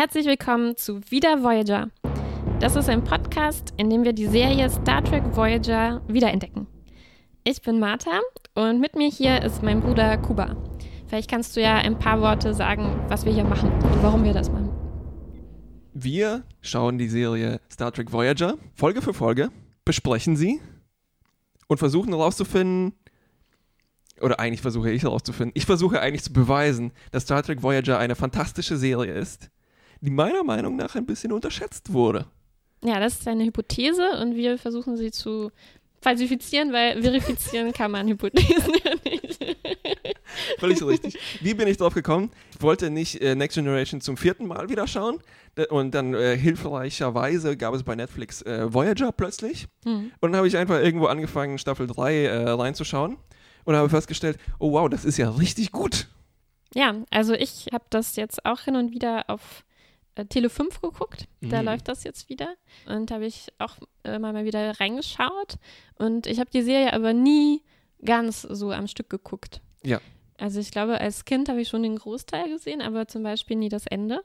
Herzlich willkommen zu Wieder Voyager. Das ist ein Podcast, in dem wir die Serie Star Trek Voyager wiederentdecken. Ich bin Martha und mit mir hier ist mein Bruder Kuba. Vielleicht kannst du ja ein paar Worte sagen, was wir hier machen und warum wir das machen. Wir schauen die Serie Star Trek Voyager Folge für Folge, besprechen sie und versuchen herauszufinden, oder eigentlich versuche ich herauszufinden, ich versuche eigentlich zu beweisen, dass Star Trek Voyager eine fantastische Serie ist, die meiner Meinung nach ein bisschen unterschätzt wurde. Ja, das ist eine Hypothese und wir versuchen sie zu falsifizieren, weil verifizieren kann man Hypothesen ja nicht. Völlig richtig. Wie bin ich drauf gekommen? Ich wollte nicht äh, Next Generation zum vierten Mal wieder schauen. Und dann äh, hilfreicherweise gab es bei Netflix äh, Voyager plötzlich. Hm. Und dann habe ich einfach irgendwo angefangen, Staffel 3 äh, reinzuschauen. Und habe festgestellt, oh wow, das ist ja richtig gut. Ja, also ich habe das jetzt auch hin und wieder auf Tele 5 geguckt. Da Mhm. läuft das jetzt wieder. Und da habe ich auch immer mal wieder reingeschaut. Und ich habe die Serie aber nie ganz so am Stück geguckt. Ja. Also ich glaube, als Kind habe ich schon den Großteil gesehen, aber zum Beispiel nie das Ende.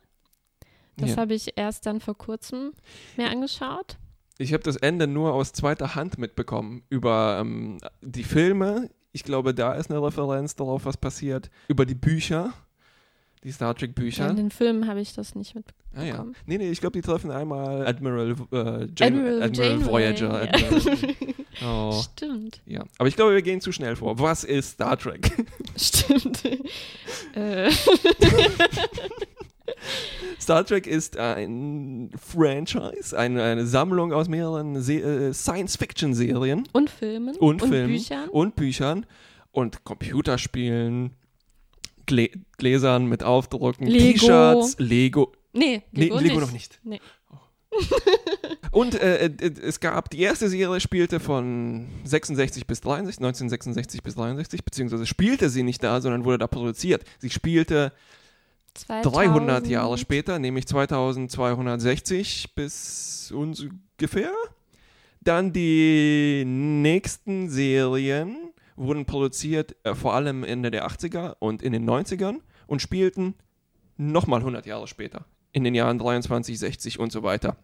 Das Ja. habe ich erst dann vor kurzem mir angeschaut. Ich habe das Ende nur aus zweiter Hand mitbekommen über ähm, die Filme. Ich glaube, da ist eine Referenz darauf, was passiert. Über die Bücher, die Star Trek. Bücher. In den Filmen habe ich das nicht Ah mitbekommen. ja. Nee, nee, ich glaube, die treffen einmal Admiral, äh, Jan Admiral, Admiral Voyager. Admiral. Oh. Stimmt, Ja, aber ich glaube, wir gehen zu schnell vor. Was ist Star Trek? stimmt. äh, Star Trek ist ein Franchise, eine, eine Sammlung aus mehreren äh, Science-Fiction-Serien und Filmen und, Filmen Büchern. und Büchern und Computerspielen, Glä Gläsern mit Aufdrucken, Lego. T-Shirts, Lego. Nee, Nee, Lego, Lego nicht. noch nicht. Nee. Und äh, äh, es gab, die erste Serie spielte von 66 bis 63, 1966 bis 63, beziehungsweise spielte sie nicht da, sondern wurde da produziert. Sie spielte 300 Jahre später, nämlich 2260 bis ungefähr. Dann die nächsten Serien wurden produziert, äh, vor allem Ende der 80er und in den 90ern und spielten nochmal 100 Jahre später, in den Jahren 23, 60 und so weiter.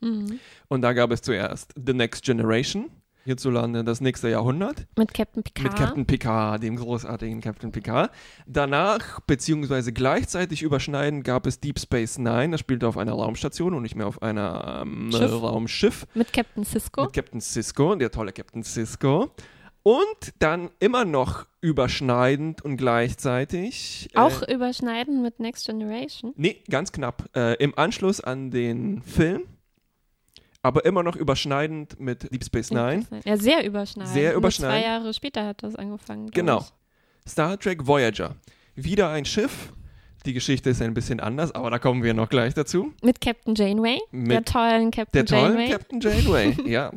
Mhm. Und da gab es zuerst The Next Generation, hierzulande das nächste Jahrhundert, Mit Captain Picard. mit Captain Picard, dem großartigen Captain Picard. Danach, beziehungsweise gleichzeitig überschneidend, gab es Deep Space Nine, das spielte auf einer Raumstation und nicht mehr auf einer ähm, Schiff. Raumschiff, Mit Captain Cisco. mit Captain Cisco, der tolle Captain Cisco. Und dann immer noch überschneidend und gleichzeitig. äh, Auch überschneiden mit Next Generation. Nee, ganz knapp. Äh, Im Anschluss an den Film, aber immer noch überschneidend mit Deep Space Nine. Ja, sehr überschneiden. Sehr Nur überschneiden. Zwei Jahre später hat das angefangen. Genau. ich. Star Trek Voyager. Wieder ein Schiff. Die Geschichte ist ein bisschen anders, aber da kommen wir noch gleich dazu. Mit Captain Janeway. Mit der tollen Captain Der tollen Janeway. Captain Janeway, ja.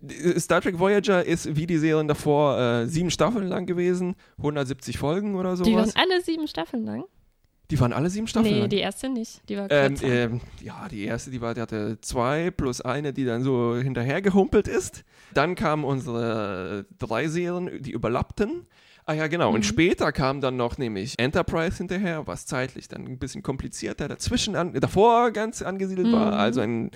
Die- Star Trek Voyager ist wie die Serien davor äh, sieben Staffeln lang gewesen, 170 Folgen oder die waren alle sieben Staffeln lang. Die waren alle sieben Staffeln nee, lang. die erste nicht. Die war Ähm, ähm, ja, die erste, die, war, die hatte zwei plus eine, die dann so hinterher gehumpelt ist. Dann kamen unsere drei Serien, die überlappten. Ah ja, genau. Und Mhm. später kam dann noch nämlich Enterprise hinterher, was zeitlich dann ein bisschen komplizierter dazwischen, an, davor ganz angesiedelt war. Mhm. Also ein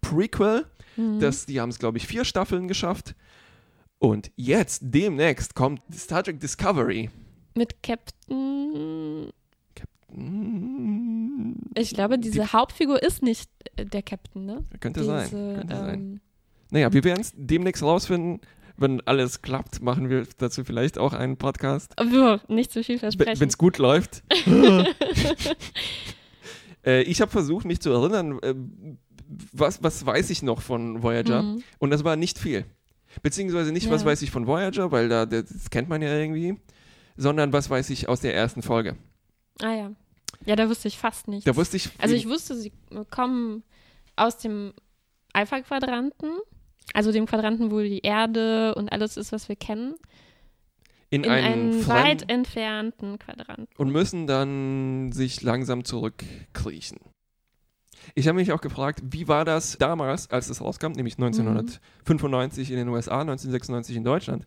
Prequel. Mhm. Das, die haben es, glaube ich, vier Staffeln geschafft. Und jetzt, demnächst, kommt Star Trek Discovery. Mit Captain. Hm, Ich glaube, diese Hauptfigur ist nicht äh, der Captain, ne? könnte diese, sein. Könnte sein. ähm, Naja, wir werden es demnächst rausfinden. Wenn alles klappt, machen wir dazu vielleicht auch einen Podcast. obwohl, nicht zu viel Wenn versprechen. es gut läuft. äh, ich habe versucht, mich zu erinnern, äh, was, was weiß ich noch von Voyager? Mhm. Und das war nicht viel. Beziehungsweise nicht, was Ja. weiß ich von Voyager, weil da, das kennt man ja irgendwie, sondern was weiß ich aus der ersten Folge. Ah ja. Ja, da wusste ich fast nichts. Da wusste ich. Also ich wusste, sie kommen aus dem Alpha-Quadranten, also dem Quadranten, wo die Erde und alles ist, was wir kennen, in, in einen einen weit entfernten Quadranten. und müssen dann sich langsam zurückkriechen. Ich habe mich auch gefragt, wie war das damals, als es rauskam, nämlich 1995 in den USA, 1996 in Deutschland.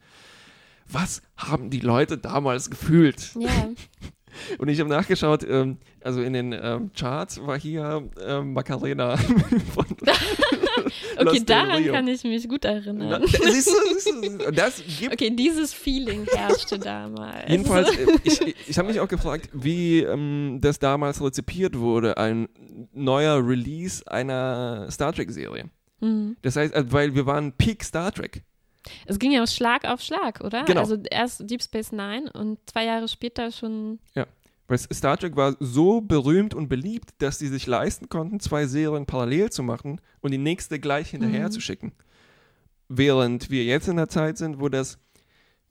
Was haben die Leute damals gefühlt? Ja, Und ich habe nachgeschaut, ähm, also in den ähm, Charts war hier ähm, Macarena von Okay, daran kann ich mich gut erinnern. siehst du, siehst du, das gibt Okay, dieses Feeling herrschte damals. Jedenfalls, äh, ich, ich habe mich auch gefragt, wie ähm, das damals rezipiert wurde, ein neuer Release einer Star Trek-Serie. Hm. Das heißt, äh, weil wir waren Peak Star Trek. Es ging ja Schlag auf Schlag, oder? Genau. Also erst Deep Space Nine und zwei Jahre später schon. Weil Star Trek war so berühmt und beliebt, dass sie sich leisten konnten, zwei Serien parallel zu machen und die nächste gleich hinterher Mhm. zu schicken. Während wir jetzt in der Zeit sind, wo das,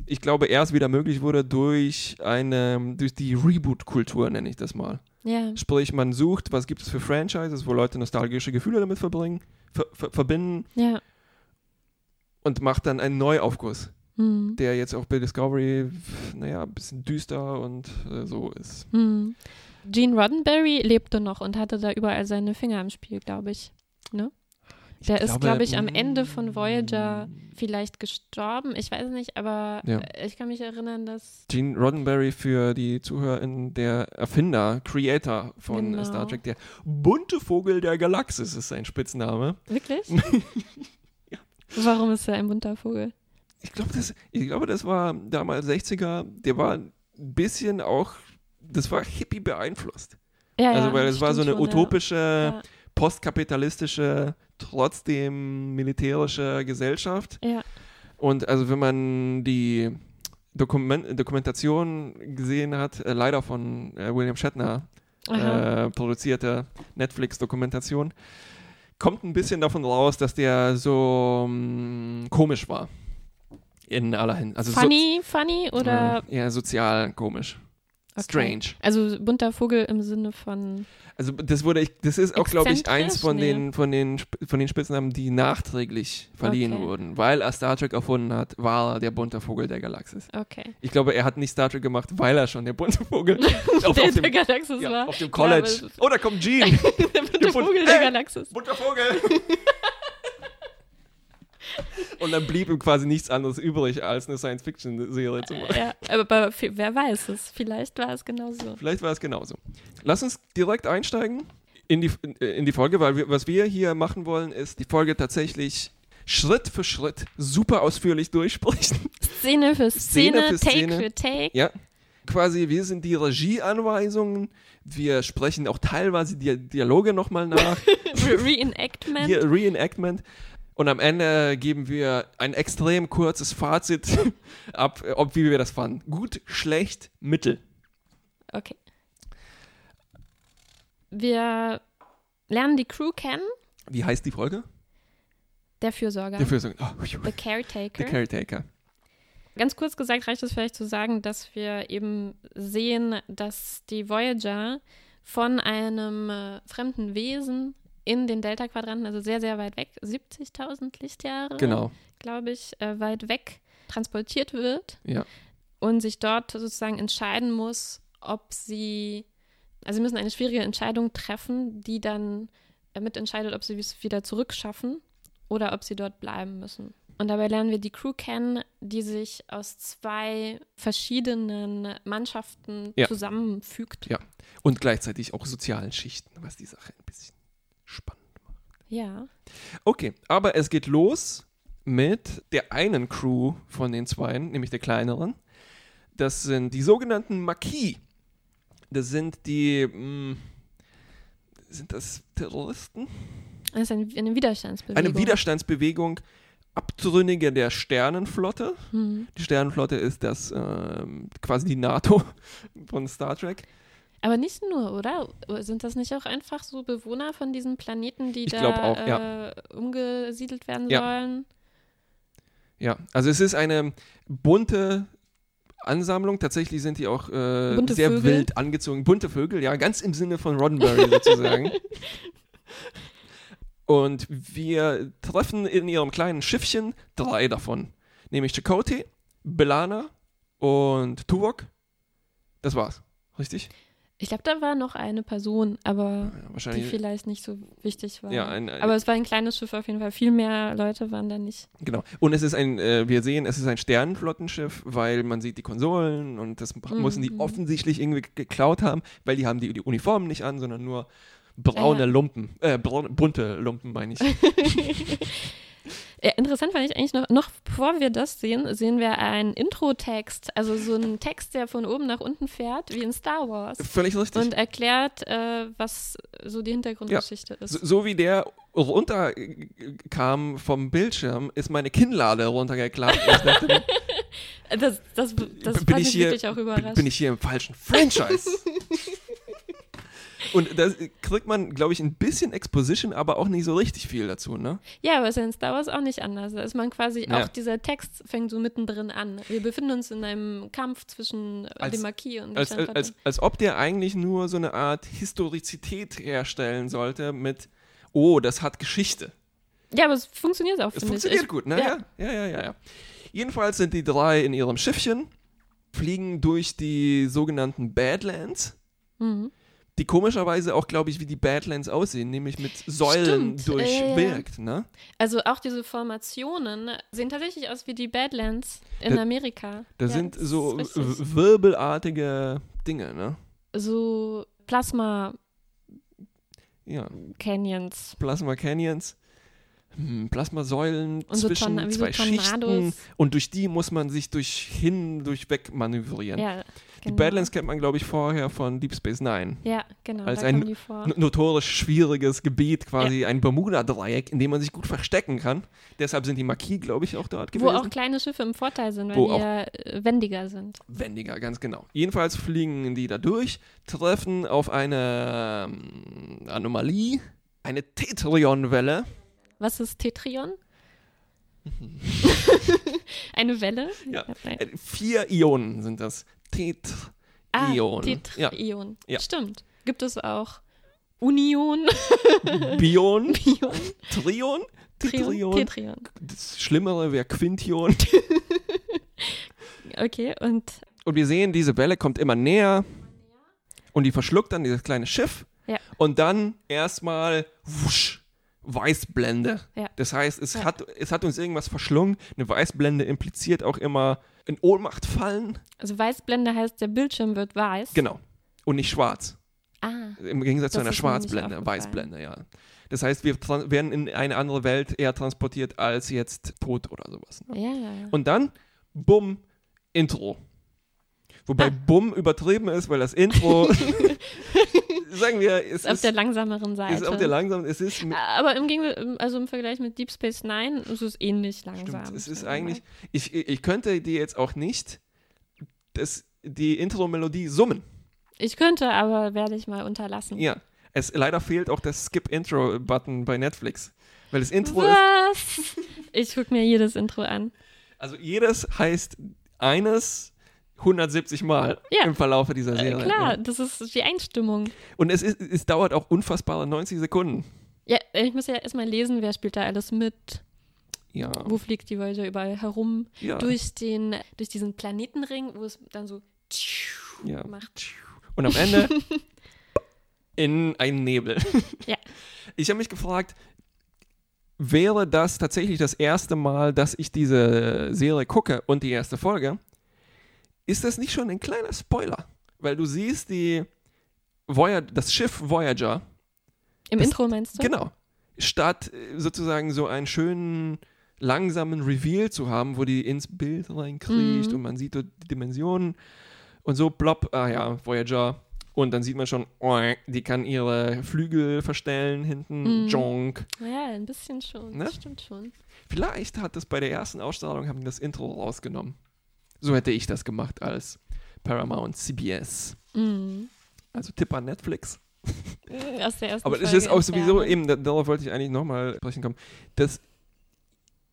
ich glaube, erst wieder möglich wurde durch eine, durch die Reboot-Kultur, nenne ich das mal. Ja. Sprich, man sucht, was gibt es für Franchises, wo Leute nostalgische Gefühle damit verbringen, ver ver verbinden Ja. und macht dann einen Neuaufguss, Hm. der jetzt auch bei Discovery, naja, ein bisschen düster und äh, so ist. Hm. Gene Roddenberry lebte noch und hatte da überall seine Finger im Spiel, glaube ich. Ne? Der ist, glaube, glaube ich, am mm, Ende von Voyager vielleicht gestorben. Ich weiß nicht, aber Ja. äh, ich kann mich erinnern, dass. Gene Roddenberry für die ZuhörerInnen, der Erfinder, Creator von Genau. Star Trek, der bunte Vogel der Galaxis ist sein Spitzname. Wirklich? Warum ist er ein bunter Vogel? Ich glaube, das, ich glaube, das war damals 60er, der war ein bisschen auch, das war hippie beeinflusst. Ja, also, ja, weil es war so eine schon, utopische, Ja. postkapitalistische, trotzdem militärische Gesellschaft. Ja. Und also wenn man die Dokument Dokumentation gesehen hat, äh, leider von äh, William Shatner äh, produzierte Netflix-Dokumentation, kommt ein bisschen davon raus, dass der so mh, komisch war. In aller Hinsicht. Also funny, funny So, oder. äh, ja, sozial komisch. Okay. Strange. Also bunter Vogel im Sinne von. Also das wurde ich, das ist auch, glaube ich, eins von Nee. den, von den, von den Spitznamen, die nachträglich verliehen Okay. wurden. Weil er Star Trek erfunden hat, war er der bunte Vogel der Galaxis. Okay. Ich glaube, er hat nicht Star Trek gemacht, weil er schon der bunte Vogel auf, der auf, der dem, Galaxis ja, war. auf dem Ja, College. ist- oh, da kommt Gene. der bunte Vogel der! Galaxis. bunter Vogel. Und dann blieb ihm quasi nichts anderes übrig, als eine Science-Fiction-Serie zu machen. Ja, aber wer weiß es? Vielleicht war es genauso. Vielleicht war es genauso. Lass uns direkt einsteigen in die, in die Folge, weil wir, was wir hier machen wollen, ist die Folge tatsächlich Schritt für Schritt super ausführlich durchsprechen. Szene für Szene, Szene für Take Szene. für Take. Ja. Quasi, wir sind die Regieanweisungen. Wir sprechen auch teilweise die Dialoge nochmal nach. Re Reenactment. Hier Reenactment. Und am Ende geben wir ein extrem kurzes Fazit ab, ob wie wir das fanden. Gut, schlecht, mittel. Okay. Wir lernen die Crew kennen. Wie heißt die Folge? Der Fürsorger. Der Fürsorge. Oh, The Caretaker. der Caretaker. Ganz kurz gesagt reicht es vielleicht zu sagen, dass wir eben sehen, dass die Voyager von einem äh, fremden Wesen in den Delta-Quadranten, also sehr, sehr weit weg, 70.000 Lichtjahre, Genau. glaube ich, äh, weit weg transportiert wird Ja. und sich dort sozusagen entscheiden muss, ob sie, also sie müssen eine schwierige Entscheidung treffen, die dann äh, mitentscheidet, ob sie es wieder zurückschaffen oder ob sie dort bleiben müssen. Und dabei lernen wir die Crew kennen, die sich aus zwei verschiedenen Mannschaften Ja. zusammenfügt. Ja. Und gleichzeitig auch sozialen Schichten, was die Sache spannend macht. Ja. Okay, aber es geht los mit der einen Crew von den zweien, nämlich der kleineren. Das sind die sogenannten Marquis. Das sind die. Mh, sind das Terroristen? Das ist ein, eine Widerstandsbewegung. Eine Widerstandsbewegung, Abtrünnige der Sternenflotte. Hm. Die Sternenflotte ist das ähm, quasi die NATO von Star Trek. Aber nicht nur, oder? Sind das nicht auch einfach so Bewohner von diesen Planeten, die Ich da auch, äh, umgesiedelt werden Ja. sollen? Ja, also es ist eine bunte Ansammlung. Tatsächlich sind die auch äh, sehr Vögel. wild angezogen. Bunte Vögel, ja, ganz im Sinne von Roddenberry sozusagen. Und wir treffen in ihrem kleinen Schiffchen drei davon. Nämlich Chakotay, Belana und Tuvok. Das war's. Richtig? Ich glaube, da war noch eine Person, aber Ja, die vielleicht nicht so wichtig war. Ja, ein, ein, aber es war ein kleines Schiff auf jeden Fall. Viel mehr Leute waren da nicht. Genau. Und es ist ein, äh, wir sehen, es ist ein Sternenflottenschiff, weil man sieht die Konsolen und das Mhm, mussten die mhm. offensichtlich irgendwie geklaut haben, weil die haben die, die Uniformen nicht an, sondern nur braune Ja. Lumpen, äh, braun, bunte Lumpen, meine ich. Ja, interessant fand ich eigentlich noch, noch bevor wir das sehen, sehen wir einen Intro-Text, also so einen Text, der von oben nach unten fährt, wie in Star Wars. Völlig richtig. Und erklärt, äh, was so die Hintergrundgeschichte ist. So, so wie der runterkam vom Bildschirm, ist meine Kinnlade runtergeklappt. Das, das, das bin ich hier, wirklich auch überrascht. bin ich hier im falschen Franchise? Und da kriegt man, glaube ich, ein bisschen Exposition, aber auch nicht so richtig viel dazu, ne? ja, aber ist ja in Star Wars auch nicht anders. Da ist man quasi, Ja. auch dieser Text fängt so mittendrin an. Wir befinden uns in einem Kampf zwischen äh, Als- dem Marquis und der Als, als, als, als ob der eigentlich nur so eine Art Historizität herstellen sollte mit, oh, das hat Geschichte. Ja, aber es funktioniert auch, Es funktioniert ich. gut, ne? ja. Ja. Ja, ja, ja, ja. Jedenfalls sind die drei in ihrem Schiffchen, fliegen durch die sogenannten Badlands, Mhm. Die komischerweise auch, glaube ich, wie die Badlands aussehen, nämlich mit Säulen Stimmt, äh, durchwirkt, ne? Also auch diese Formationen sehen tatsächlich aus wie die Badlands in Da- Amerika. Da Ja, sind so wirbelartige Dinge, ne? so Plasma-Canyons. Ja, Plasma Canyons, Plasmasäulen Und so zwischen Torna- wie so zwei Schichten und durch die muss man sich durch hin, durchweg manövrieren. Ja, Die genau. Badlands kennt man, glaube ich, vorher von Deep Space Nine. Ja, genau. als ein die notorisch schwieriges Gebiet, quasi ein Bermuda-Dreieck, in dem man sich gut verstecken kann. Deshalb sind die Marquis, glaube ich, auch dort Wo gewesen. auch kleine Schiffe im Vorteil sind, weil Wo die ja äh, wendiger sind. Wendiger, ganz genau. Jedenfalls fliegen die da durch, treffen auf eine ähm, Anomalie, eine Tetrion-Welle. Was ist Tetrion? Eine Welle? Ja. Äh, vier Ionen sind das. Ah, Tetrion. ja. Tetrion. Ja. Stimmt. Gibt es auch Union? Bion, Bion? Trion? Tetrion. Tetrion. Das Schlimmere wäre Quintion. Okay, und Und wir sehen, diese Welle kommt immer näher und die verschluckt dann dieses kleine Schiff. Ja. Und dann erstmal wusch, Weißblende. Ja. Das heißt, es, Ja. hat, es hat uns irgendwas verschlungen. Eine Weißblende impliziert auch immer in Ohnmacht fallen. also Weißblende heißt, der Bildschirm wird weiß. Genau. Und nicht schwarz. Ah, Im Gegensatz zu einer Schwarzblende. Weißblende, ja. Das heißt, wir werden in eine andere Welt eher transportiert als jetzt tot oder sowas. Ne? ja, ja, ja. Und dann, bumm, Intro. Wobei Ah. bumm übertrieben ist, weil das Intro, sagen wir, es Ist auf ist, der langsameren Seite. ist auf der langsam, es ist, Aber im, Gegensatz, also im Vergleich mit Deep Space Nine ist es ähnlich langsam. stimmt, es ist eigentlich, ich, ich könnte dir jetzt auch nicht das, die Intro-Melodie summen. Ich könnte, aber werde ich mal unterlassen. Ja, es leider fehlt auch das Skip-Intro-Button bei Netflix. Weil das Intro ist, Was? Ich gucke mir jedes Intro an. also jedes heißt eines 170 Mal Ja. im Verlauf dieser Äh, Serie. klar, Ja. das ist die Einstimmung. Und es, ist, es dauert auch unfassbare 90 Sekunden. Ja, ich muss ja erstmal lesen, wer spielt da alles mit, Ja. wo fliegt die Voyager überall herum, ja. durch, den, durch diesen Planetenring, wo es dann so ja. macht. Und am Ende in einen Nebel. Ja. Ich habe mich gefragt, wäre das tatsächlich das erste Mal, dass ich diese Serie gucke und die erste Folge? Ist das nicht schon ein kleiner Spoiler? Weil du siehst die Voyager, das Schiff Voyager, Im Das- Intro meinst du? genau, statt äh, sozusagen so einen schönen langsamen Reveal zu haben, wo die ins Bild reinkriecht Mhm. und man sieht dort die Dimensionen und so plopp, ah ja, Voyager. Und dann sieht man schon, oh, die kann ihre Flügel verstellen hinten, Mhm. Jonk. Ja, ein bisschen schon. Ne? Das stimmt schon. Vielleicht hat das bei der ersten Ausstrahlung, haben das Intro rausgenommen. So hätte ich das gemacht als Paramount CBS. Mhm. Also Tipp an Netflix. Aus der ersten Aber es Folge ist auch sowieso eben, da- darauf wollte ich eigentlich nochmal sprechen kommen, dass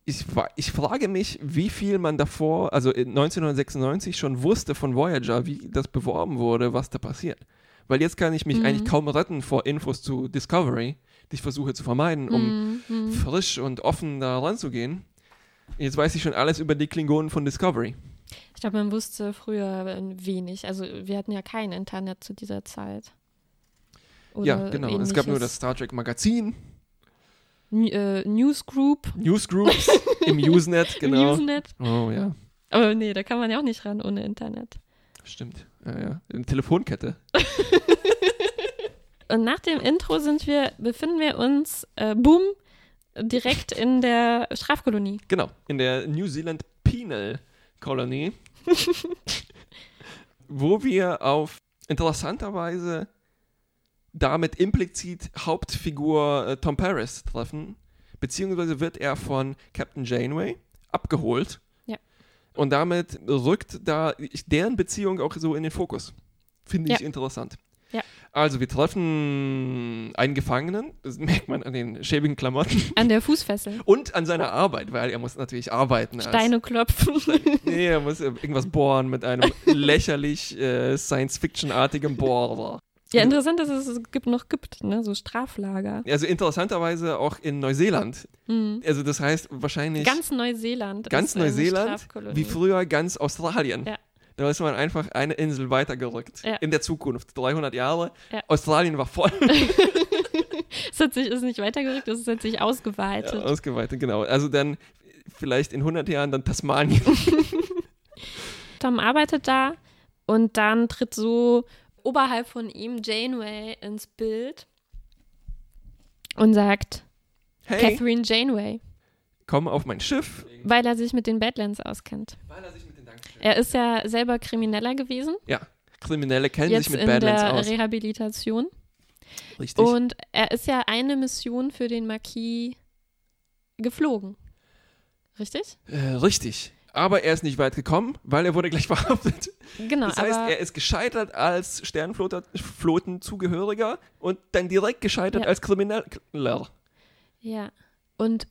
ich, ich frage mich, wie viel man davor, also in 1996 schon wusste von Voyager, wie das beworben wurde, was da passiert. Weil jetzt kann ich mich Mhm. eigentlich kaum retten vor Infos zu Discovery, die ich versuche zu vermeiden, um Mhm, mhm. frisch und offen da ranzugehen. Jetzt weiß ich schon alles über die Klingonen von Discovery. Ich glaube, man wusste früher wenig. Also wir hatten ja kein Internet zu dieser Zeit. ja, genau. Es gab nur das Star Trek Magazin. N äh, Newsgroup. Newsgroups im Usenet, genau. Usenet. Oh ja. Aber nee, da kann man ja auch nicht ran ohne Internet. Stimmt. Ja, ja. Eine Telefonkette. Und nach dem Intro sind wir, befinden wir uns, äh, boom, direkt in der Strafkolonie. Genau, in der New Zealand Penal Colony, wo wir auf interessanterweise damit implizit Hauptfigur äh, Tom Paris treffen, beziehungsweise wird er von Captain Janeway abgeholt. Ja. Und damit rückt da deren Beziehung auch so in den Fokus. Finde ich Ja. interessant. Ja. Also wir treffen einen Gefangenen, das merkt man an den schäbigen Klamotten An der Fußfessel. und an seiner Arbeit, weil er muss natürlich arbeiten. Steine klopfen. Nee, er muss irgendwas bohren mit einem lächerlich äh, Science-Fiction-artigen Bohrer. ja, interessant, dass es es gibt, noch gibt, ne? So Straflager. Also interessanterweise auch in Neuseeland. Hm. Also das heißt wahrscheinlich Ganz Neuseeland. Ganz Neuseeland, wie früher ganz Australien. Ja. Da ist man einfach eine Insel weitergerückt. Ja. In der Zukunft. 300 Jahre. Ja. Australien war voll Es hat sich, ist nicht weitergerückt, es hat sich ausgeweitet. ja, ausgeweitet. Genau. Also dann vielleicht in 100 Jahren dann Tasmanien. Tom arbeitet da und dann tritt so oberhalb von ihm Janeway ins Bild und sagt Hey, Catherine Janeway, komm auf mein Schiff. weil er sich mit den Badlands auskennt. Weil er sich mit den Dankstellen- Er ist ja selber Krimineller gewesen, Ja, Kriminelle kennen jetzt sich mit in Badlands der aus. Rehabilitation. Richtig. Und er ist ja eine Mission für den Marquis geflogen. Richtig? Äh, richtig. Aber er ist nicht weit gekommen, weil er wurde gleich verhaftet. Genau, Das heißt, er ist gescheitert als Sternflottenzugehöriger und dann direkt gescheitert Ja. als Krimineller. ja. Und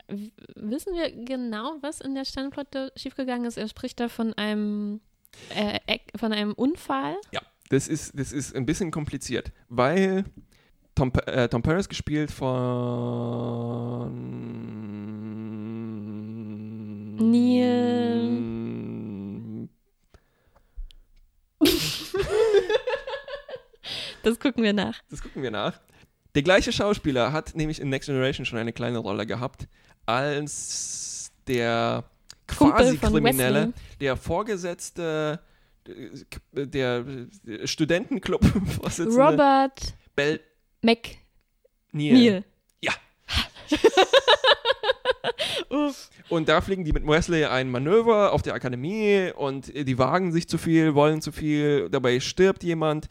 wissen wir genau, was in der Sternflotte schiefgegangen ist? Er spricht da von einem äh, von einem Unfall. Ja, das ist, das ist ein bisschen kompliziert, weil Tom, äh, Tom Paris gespielt von Neil. Das gucken wir nach. Das gucken wir nach. Der gleiche Schauspieler hat nämlich in Next Generation schon eine kleine Rolle gehabt, als der Quasi-Kriminelle, Wesley. der Vorgesetzte äh, der Studentenclub-Vorsitzende Robert Bell McNeil. Neal. Ja. Uff. Und da fliegen die mit Wesley ein Manöver auf der Akademie und äh, die wagen sich zu viel, wollen zu viel, dabei stirbt jemand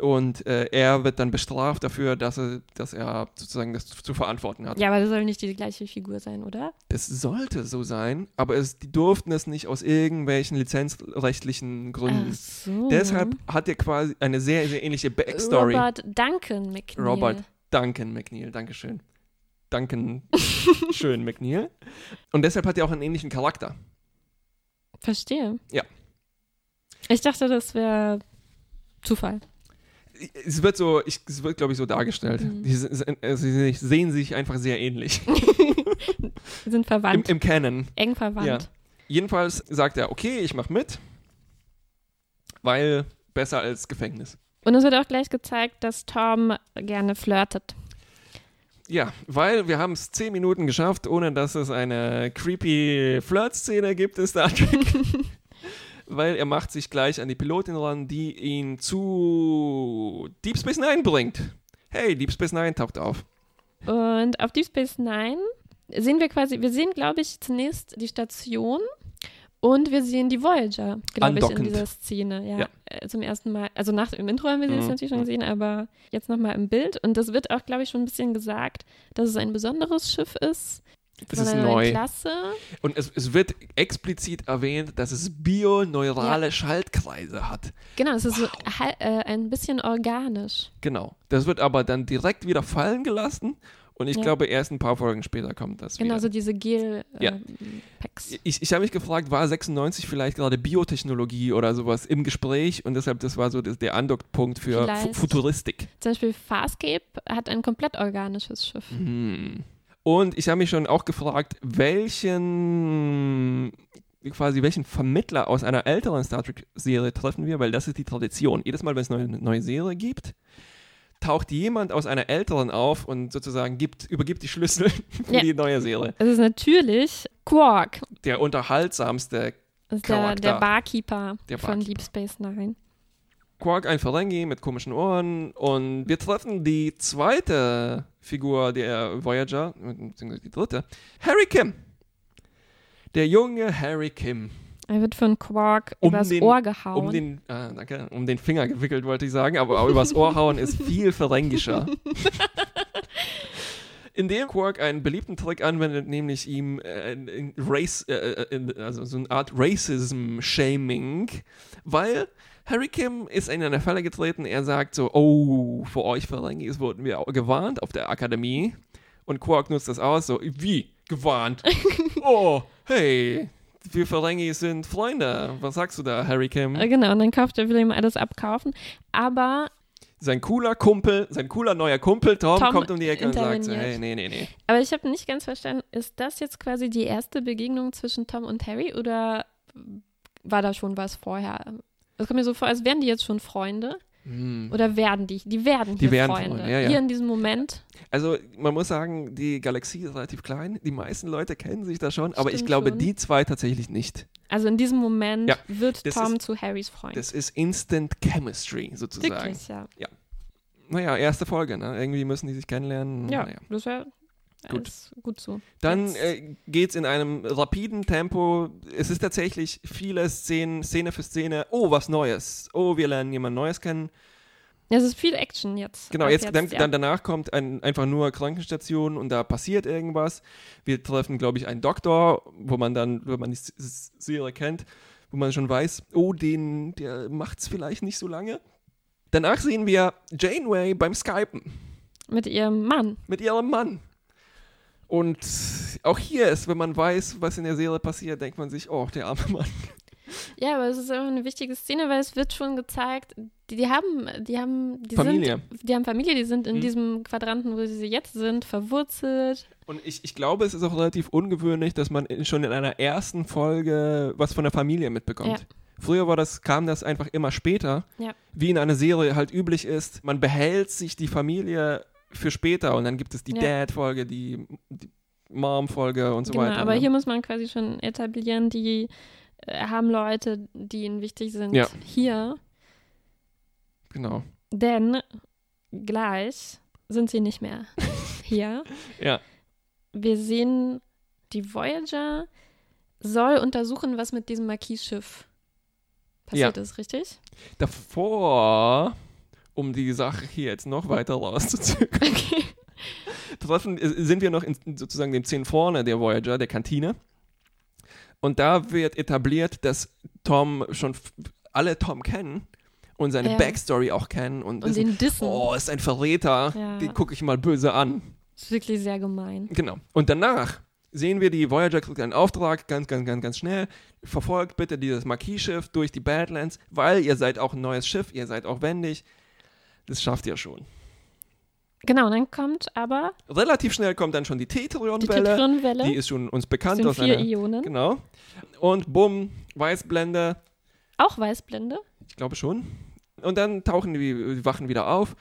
und äh, er wird dann bestraft dafür, dass er, dass er sozusagen das zu, zu verantworten hat. Ja, aber das soll nicht die gleiche Figur sein, oder? Das sollte so sein, aber es, die durften es nicht aus irgendwelchen lizenzrechtlichen Gründen. Ach so. Deshalb hat er quasi eine sehr, sehr ähnliche Backstory. Robert Duncan McNeil. Robert Duncan McNeil, Dankeschön. Duncan schön McNeil. Und deshalb hat er auch einen ähnlichen Charakter. Verstehe. Ja. Ich dachte, das wäre Zufall. Es wird so, ich, es wird, glaube ich, so dargestellt. Mhm. Die also sie sehen sich einfach sehr ähnlich. Wir sind Im, verwandt. Im Canon. eng verwandt. Ja. Jedenfalls sagt er, okay, ich mache mit, weil besser als Gefängnis. Und es wird auch gleich gezeigt, dass Tom gerne flirtet. Ja, weil wir haben es zehn Minuten geschafft, ohne dass es eine creepy Flirt-Szene gibt in Star Trek. Weil er macht sich gleich an die Pilotin ran, die ihn zu Deep Space Nine bringt. Hey, Deep Space Nine taucht auf. Und auf Deep Space Nine sehen wir quasi, wir sehen, glaube ich, zunächst die Station und wir sehen die Voyager, glaube ich, in dieser Szene. Ja, Ja. Äh, zum ersten Mal. Also nach dem Intro haben wir sie Mhm. natürlich schon gesehen, aber jetzt nochmal im Bild. Und das wird auch, glaube ich, schon ein bisschen gesagt, dass es ein besonderes Schiff ist. Es von ist neu. Klasse. Und es, es wird explizit erwähnt, dass es bioneurale Schaltkreise hat. Genau, es ist so äh, ein bisschen organisch. Genau. Das wird aber dann direkt wieder fallen gelassen. Und ich Ja. glaube, erst ein paar Folgen später kommt das Genau, wieder. so diese Ja. Gel-Packs. Ich, ich habe mich gefragt, war 96 vielleicht gerade Biotechnologie oder sowas im Gespräch und deshalb das war so das, der Andockpunkt für. Futuristik. Zum Beispiel Farscape hat ein komplett organisches Schiff. Hm. Und ich habe mich schon auch gefragt, welchen quasi, welchen Vermittler aus einer älteren Star Trek-Serie treffen wir, weil das ist die Tradition. Jedes Mal, wenn es eine neue, neue Serie gibt, taucht jemand aus einer älteren auf und sozusagen gibt, übergibt die Schlüssel für Ja. die neue Serie. Es ist natürlich Quark. Der unterhaltsamste der, Charakter. der Barkeeper Der von Barkeeper. Deep Space Nine. Quark, ein Ferengi mit komischen Ohren und wir treffen die zweite Figur der Voyager, beziehungsweise die dritte, Harry Kim. Der junge Harry Kim. Er wird von Quark Um übers den- Ohr gehauen. Um den, ah, danke, um den Finger gewickelt, wollte ich sagen, aber übers Ohr hauen ist viel ferengischer. Indem Quark einen beliebten Trick anwendet, nämlich ihm äh, in- in Race, äh, äh, in- also so eine Art Racism-Shaming, weil Harry Kim ist in eine Falle getreten, er sagt so, oh, vor euch Ferengis wurden wir gewarnt auf der Akademie und Quark nutzt das aus, so, wie, gewarnt? oh, hey, wir Ferengis sind Freunde, was sagst du da, Harry Kim? Äh, Genau, und dann kauft er, will ihm alles abkaufen. Aber, sein cooler Kumpel, sein cooler neuer Kumpel, Tom, Tom kommt um die Ecke und sagt so, hey, nee, nee, nee. aber ich habe nicht ganz verstanden, ist das jetzt quasi die erste Begegnung zwischen Tom und Harry oder war da schon was vorher? Es kommt mir so vor, als wären die jetzt schon Freunde. Hm. Oder werden die? Die werden Die hier werden Freunde. Freunde, ja, ja. Hier in diesem Moment. Also, man muss sagen, die Galaxie ist relativ klein. Die meisten Leute kennen sich da schon, aber ich glaube, schon. die zwei tatsächlich nicht. Also in diesem Moment Ja, wird das Tom ist- zu Harrys Freund. Das ist Instant Chemistry sozusagen. Wirklich, ja. Naja, erste Folge, ne? Irgendwie müssen die sich kennenlernen. Ja, Naja. das wäre Gut. gut. so. Dann Jetzt- äh, geht es in einem rapiden Tempo. Es ist tatsächlich viele Szenen, Szene für Szene. Oh, was Neues. Oh, wir lernen jemand Neues kennen. es ist viel Action jetzt. Genau, Ab jetzt, dann, ja. dann danach kommt ein, einfach nur Krankenstation und da passiert irgendwas. Wir treffen, glaube ich, einen Doktor, wo man dann, wenn man die Serie kennt, wo man schon weiß, oh, den, der macht's vielleicht nicht so lange. Danach sehen wir Janeway beim Skypen Mit ihrem Mann. mit ihrem Mann. Und auch hier ist, wenn man weiß, was in der Serie passiert, denkt man sich, oh, der arme Mann. Ja, aber es ist auch eine wichtige Szene, weil es wird schon gezeigt, die, die haben, die haben, die Familie. sind, die haben Familie, die sind in Mhm. diesem Quadranten, wo sie jetzt sind, verwurzelt. Und ich, ich glaube, es ist auch relativ ungewöhnlich, dass man in, schon in einer ersten Folge was von der Familie mitbekommt. Ja. Früher war das, kam das einfach immer später, Ja. wie in einer Serie halt üblich ist. Man behält sich die Familie für später und dann gibt es die Ja. Dad-Folge, die, die Mom-Folge und so genau, weiter. aber ne? hier muss man quasi schon etablieren, die äh, haben Leute, die ihnen wichtig sind, Ja. hier. Genau. Denn gleich sind sie nicht mehr hier. Ja. Wir sehen, die Voyager soll untersuchen, was mit diesem Marquis-Schiff passiert ist, richtig? Davor, um die Sache hier jetzt noch weiter rauszuzögern, Okay. treffen, äh, sind wir noch in sozusagen dem Szenen vorne der Voyager, der Kantine. Und da wird etabliert, dass Tom schon alle Tom kennen und seine Ja. Backstory auch kennen und, Und den Dissen. oh, ist ein Verräter, Ja. den gucke ich mal böse an. ist wirklich sehr gemein. Genau. Und danach sehen wir, die Voyager kriegt einen Auftrag, ganz, ganz, ganz, ganz schnell. Verfolgt bitte dieses Marquis-Schiff durch die Badlands, weil ihr seid auch ein neues Schiff, ihr seid auch wendig. Das schafft ihr schon. Genau, und dann kommt aber Relativ schnell kommt dann schon die die Tetrionwelle. Die ist schon uns bekannt sind aus vier einer. Ionen. Genau. Und bumm, Weißblende. Auch Weißblende. Ich glaube schon. Und dann tauchen die, die Wachen wieder auf.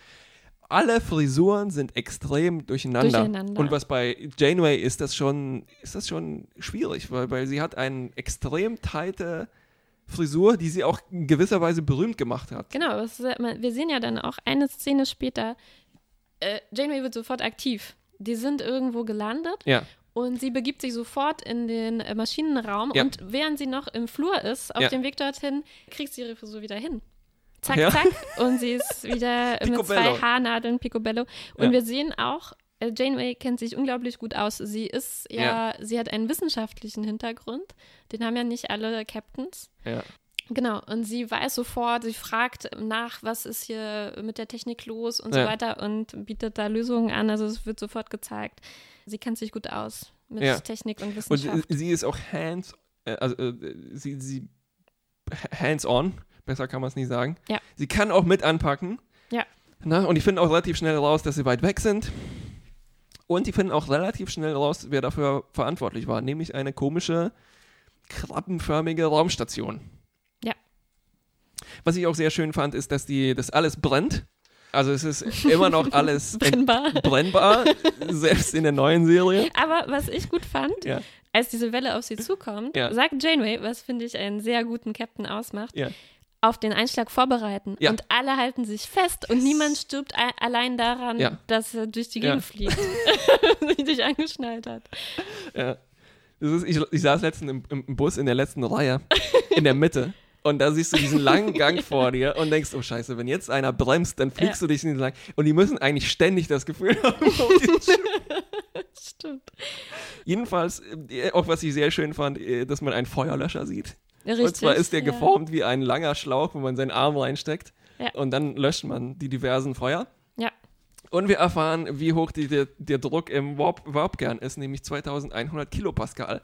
Alle Frisuren sind extrem durcheinander. Durcheinander. Und was bei Janeway ist das schon, ist das schon schwierig, weil, weil sie hat eine extrem tighte Frisur, die sie auch in gewisser Weise berühmt gemacht hat. Genau, ist, wir sehen ja dann auch eine Szene später, äh, Janeway wird sofort aktiv. Die sind irgendwo gelandet Ja. und sie begibt sich sofort in den äh, Maschinenraum Ja. und während sie noch im Flur ist, auf Ja. dem Weg dorthin, kriegt sie ihre Frisur wieder hin. Zack, Ja. zack. Und sie ist wieder mit zwei Haarnadeln, Picobello. Und wir sehen auch, Janeway kennt sich unglaublich gut aus. Sie ist ja, sie hat einen wissenschaftlichen Hintergrund. Den haben ja nicht alle Captains. Ja. Genau, und sie weiß sofort, sie fragt nach, was ist hier mit der Technik los und so Ja. weiter und bietet da Lösungen an. Also es wird sofort gezeigt. Sie kennt sich gut aus mit Ja. Technik und Und Wissenschaft. äh, sie ist auch hands, äh, also äh, sie, sie hands on, besser kann man es nicht sagen. Ja. Sie kann auch mit anpacken. Ja. Na, und die finden auch relativ schnell raus, dass sie weit weg sind. Und die finden auch relativ schnell raus, wer dafür verantwortlich war, nämlich eine komische krabbenförmige Raumstation. Ja. Was ich auch sehr schön fand, ist, dass die, das alles brennt. Also es ist immer noch alles Brennbar. brennbar, selbst in der neuen Serie. Aber was ich gut fand, Ja. als diese Welle auf sie zukommt, Ja. sagt Janeway, was finde ich einen sehr guten Captain ausmacht, Ja. Auf den Einschlag vorbereiten. Ja. Und alle halten sich fest und niemand stirbt allein daran, Ja. dass er durch die Ja. Gegend fliegt, sich dich angeschnallt hat. Ja. Das ist, ich, ich saß letztens im, im Bus in der letzten Reihe, in der Mitte. Und da siehst du diesen langen Gang vor dir und denkst, oh Scheiße, wenn jetzt einer bremst, dann fliegst Ja. du dich in den lang. Und die müssen eigentlich ständig das Gefühl haben. Stimmt. Jedenfalls, äh, auch was ich sehr schön fand, äh, dass man einen Feuerlöscher sieht. Richtig. und zwar ist der ja. geformt wie ein langer Schlauch, wo man seinen Arm reinsteckt. Ja. Und dann löscht man die diversen Feuer. Ja. Und wir erfahren, wie hoch die, der, der Druck im Warp, Warpkern ist, nämlich 2100 Kilopascal.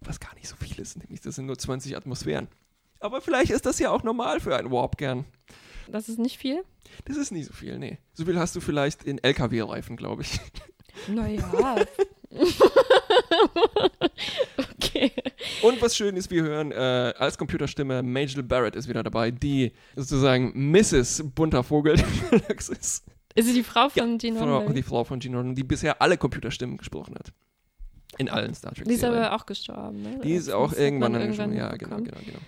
Was gar nicht so viel ist, nämlich das sind nur 20 Atmosphären. Aber vielleicht ist das ja auch normal für einen Warpkern. Das ist nicht viel. Das ist nicht so viel, nee. So viel hast du vielleicht in LKW-Reifen, glaube ich. Naja. Und was schön ist, wir hören äh, als Computerstimme Majel Barrett ist wieder dabei, die sozusagen Mrs. Bunter Vogel ist. Ist sie die Frau von Gene Frau, Roddenberry? die Frau von Gene Roddenberry, die bisher alle Computerstimmen gesprochen hat. In allen Star Trek Die ist aber auch gestorben, ne? Die ist Das auch irgendwann, schon, ja, genau, genau, genau.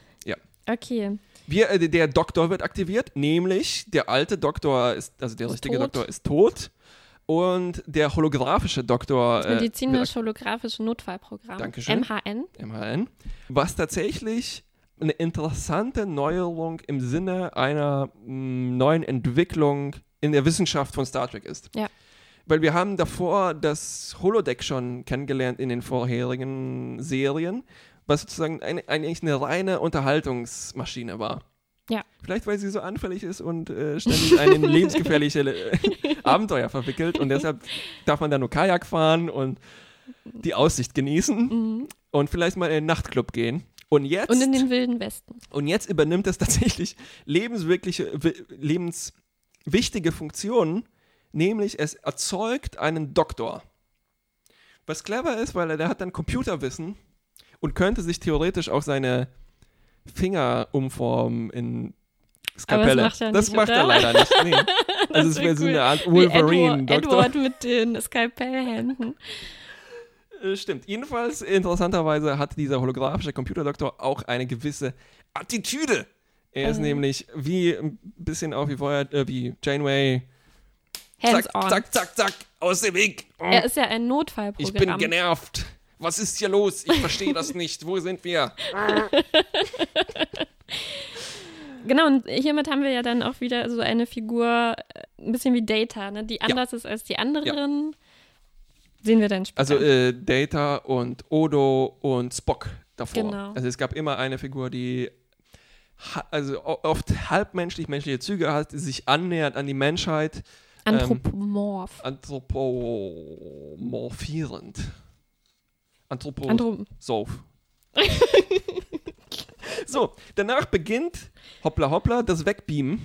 Okay. Wir, äh, der Doktor wird aktiviert, nämlich der alte Doktor ist, also der Ist richtige tot. Doktor ist tot und der holographische Doktor Das äh, medizinisch-holographische Notfallprogramm. Dankeschön. MHN. MHN, was tatsächlich eine interessante Neuerung im Sinne einer mh, neuen Entwicklung in der Wissenschaft von Star Trek ist. Ja. Weil wir haben davor das Holodeck schon kennengelernt in den vorherigen Serien, was sozusagen eine, eigentlich eine reine Unterhaltungsmaschine war. Ja. Vielleicht, weil sie so anfällig ist und äh, ständig einen in lebensgefährliche äh, Abenteuer verwickelt und deshalb darf man da nur Kajak fahren und die Aussicht genießen Mhm. und vielleicht mal in den Nachtclub gehen. Und jetzt, Und in den Wilden Westen. und jetzt übernimmt es tatsächlich lebenswirkliche, wi- lebenswichtige Funktionen, nämlich es erzeugt einen Doktor. Was clever ist, weil er der hat dann Computerwissen und könnte sich theoretisch auch seine Finger umformen in Skalpelle. macht er das nicht, macht er leider nicht. Nee. Also es wär wäre so cool. eine Art Wie Wolverine-Doktor. Edward, Edward mit den Skalpellhänden. Äh, Stimmt. Jedenfalls, interessanterweise hat dieser holographische Computerdoktor auch eine gewisse Attitüde. Er ist Mhm. nämlich wie ein bisschen auch wie vorher, äh, wie Janeway. Hands zack, on. zack, zack, zack, aus dem Weg. Oh, Er ist ja ein ich Notfallprogramm. bin genervt. Was ist hier los? Ich verstehe das nicht. Wo sind wir? Genau, und hiermit haben wir ja dann auch wieder so eine Figur, äh, ein bisschen wie Data, ne, die anders ist als die anderen. Sehen wir dann später. Also äh, Data und Odo und Spock davor. Genau. Also es gab immer eine Figur, die also oft halbmenschlich menschliche Züge hat, die sich annähert an die Menschheit. Anthropomorph. Anthropomorphierend. Anthropo Anthro Sauf. so, danach beginnt hoppla hoppla das Wegbeamen.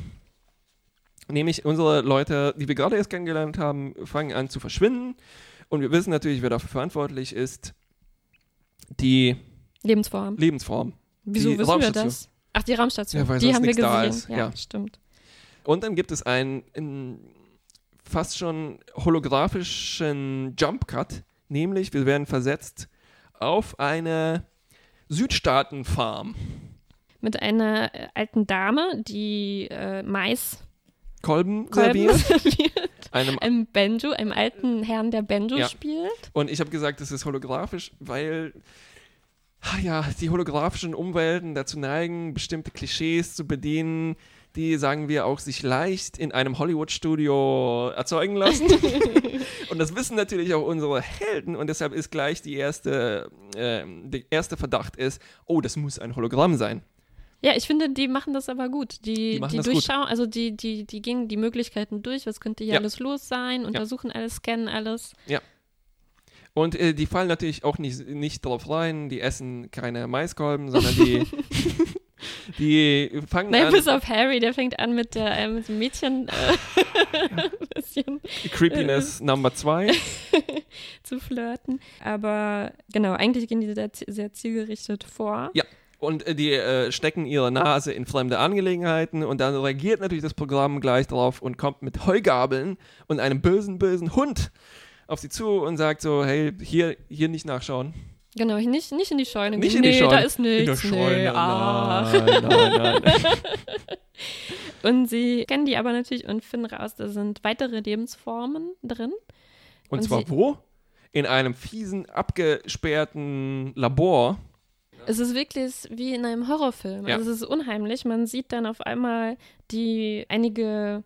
Nämlich unsere Leute, die wir gerade erst kennengelernt haben, fangen an zu verschwinden. Und wir wissen natürlich, wer dafür verantwortlich ist. Die Lebensform. Lebensform. Wieso die wissen wir das? Ach, die Raumstation. Ja, weil die haben wir gesehen. Ja, Ja. stimmt. Und dann gibt es einen, einen fast schon holographischen Jump Cut, nämlich wir werden versetzt auf eine Südstaaten-Farm. Mit einer äh, alten Dame, die äh, Mais Kolben, Kolben serviert. Einem, einem Banjo, einem alten Herrn, der Banjo Ja. spielt. und ich habe gesagt, es ist holographisch, weil ah ja, die holographischen Umwelten dazu neigen, bestimmte Klischees zu bedienen, die, sagen wir, auch sich leicht in einem Hollywood-Studio erzeugen lassen. und das wissen natürlich auch unsere Helden und deshalb ist gleich die erste, ähm, der erste Verdacht ist, oh, das muss ein Hologramm sein. Ja, ich finde, die machen das aber gut. Die, Die die, das gut. durchschauen, also die, die, die gehen die Möglichkeiten durch, was könnte hier Ja. alles los sein, untersuchen alles, scannen alles. Und äh, die fallen natürlich auch nicht, nicht drauf rein, die essen keine Maiskolben, sondern die, die fangen Naja, an. bis auf Harry, der fängt an mit, der, äh, mit dem Mädchen äh. Creepiness Number 2. zu flirten. Aber genau, eigentlich gehen die da sehr zielgerichtet vor. Ja. Und äh, die äh, stecken ihre Nase in fremde Angelegenheiten und dann reagiert natürlich das Programm gleich drauf und kommt mit Heugabeln und einem bösen, bösen Hund auf sie zu und sagt so, hey, hier, hier nicht nachschauen. Genau, nicht, nicht in die Scheune Nicht in die nee, Scheune. da ist nichts. In der Scheune, nee, ach. nein, nein, nein. Und sie kennen die aber natürlich und finden raus, da sind weitere Lebensformen drin. Und, Und zwar wo? In einem fiesen, abgesperrten Labor. Es ist wirklich wie in einem Horrorfilm. Ja. Also es ist unheimlich. Man sieht dann auf einmal die einige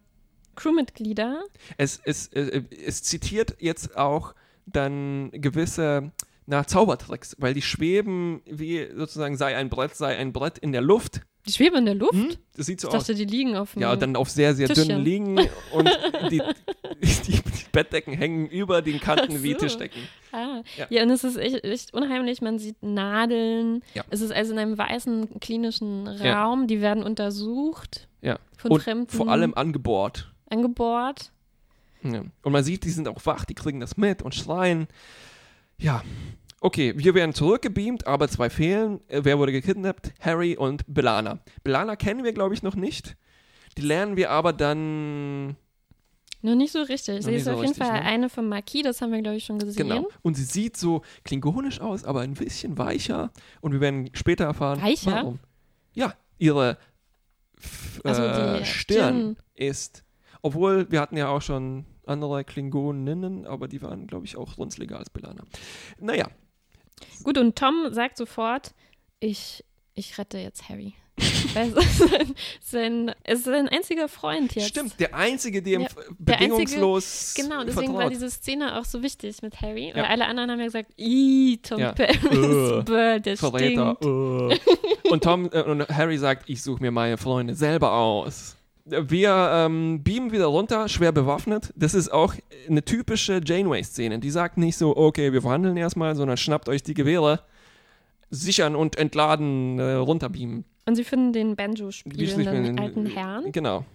Crewmitglieder. Es, es, äh, es zitiert jetzt auch dann gewisse na, Zaubertricks, weil die schweben wie sozusagen sei ein Brett, sei ein Brett in der Luft. Die schweben in der Luft. Hm? Das sieht so Ich aus. dachte, die liegen auf dem. Ja, dann auf sehr, sehr Tischchen. dünnen liegen und die, die, die Bettdecken hängen über den Kanten Ach wie so. Tischdecken. Ah. Ja. Ja. und es ist echt, echt unheimlich. Man sieht Nadeln. Ja. Es ist also in einem weißen klinischen Ja. Raum. Die werden untersucht. Ja. Von Und Fremden. vor allem angebohrt. angebohrt. Ja. Und man sieht, die sind auch wach, die kriegen das mit und schreien. Ja. Okay, wir werden zurückgebeamt, aber zwei fehlen. Äh, Wer wurde gekidnappt? Harry und Belana. Belana kennen wir, glaube ich, noch nicht. Die lernen wir aber dann. Nur nicht so richtig. Noch Sie ist so auf jeden richtig, Fall ne? eine vom Marquis, das haben wir, glaube ich, schon gesehen. Genau. Und sie sieht so klingonisch aus, aber ein bisschen weicher. Und wir werden später erfahren, Weicher? warum. Ja, ihre f- Also äh, Stirn ist. Obwohl, wir hatten ja auch schon andere Klingoninnen, aber die waren, glaube ich, auch runzliger als Belana. Naja, Gut, und Tom sagt sofort, ich, ich rette jetzt Harry. Weil es ist sein, sein, es ist sein einziger Freund jetzt. stimmt, der Einzige, dem Ja, der einzige- bedingungslos Genau, deswegen war vertraut. diese Szene auch so wichtig mit Harry. Ja. Weil alle anderen haben ja gesagt, ih, Tom Ja. Paris, bäh, der Verräter. stinkt. und Tom äh, und Harry sagt, ich suche mir meine Freunde selber aus. Wir ähm, beamen wieder runter, schwer bewaffnet. Das ist auch eine typische Janeway-Szene. Die sagt nicht so, okay, wir verhandeln erstmal, sondern schnappt euch die Gewehre, sichern und entladen, äh, runterbeamen. Und sie finden den Wie Banjo-spielenden spielt man- alten Herrn. Genau.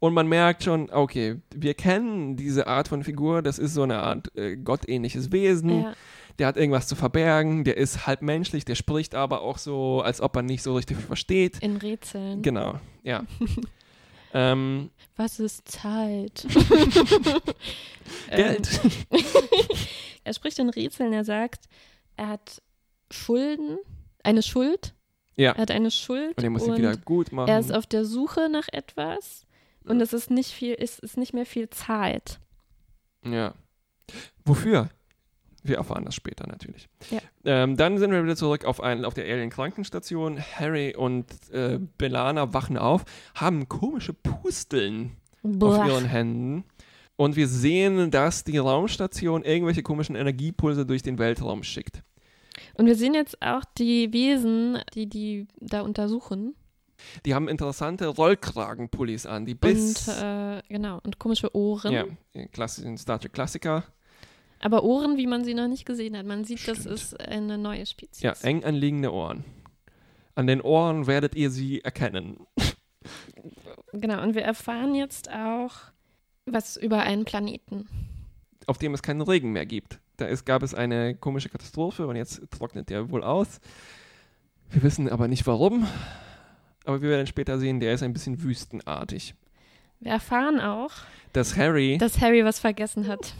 Und man merkt schon, okay, wir kennen diese Art von Figur, das ist so eine Art äh, gottähnliches Wesen. Ja. Der hat irgendwas zu verbergen, der ist halb menschlich, der spricht aber auch so, als ob er nicht so richtig versteht. In Rätseln. Genau, ja. ähm, Was ist Zeit? Geld. Er spricht in Rätseln, er sagt, er hat Schulden, eine Schuld. Ja. Er hat eine Schuld Und er muss sie wieder gut machen. er ist auf der Suche nach etwas und es ist nicht viel, es ist nicht mehr viel Zeit. ja. Wofür? Wir erfahren das später natürlich. Ja. Ähm, dann sind wir wieder zurück auf, ein, auf der Alien-Krankenstation. Harry und äh, Belana wachen auf, haben komische Pusteln auf Boah. ihren Händen. Und wir sehen, dass die Raumstation irgendwelche komischen Energiepulse durch den Weltraum schickt. Und wir sehen jetzt auch die Wesen, die die da untersuchen. Die haben interessante Rollkragenpullis an, die bis. und äh, genau, und komische Ohren. ja, klassischen Star Trek Klassiker. Aber Ohren, wie man sie noch nicht gesehen hat. Man sieht, das Stimmt. ist eine neue Spezies. Ja, eng anliegende Ohren. An den Ohren werdet ihr sie erkennen. Genau, und wir erfahren jetzt auch was über einen Planeten. Auf dem es keinen Regen mehr gibt. Da ist, gab es eine komische Katastrophe und jetzt trocknet der wohl aus. Wir wissen aber nicht warum. Aber wir werden später sehen, der ist ein bisschen wüstenartig. Wir erfahren auch, Dass Harry dass Harry was vergessen hat.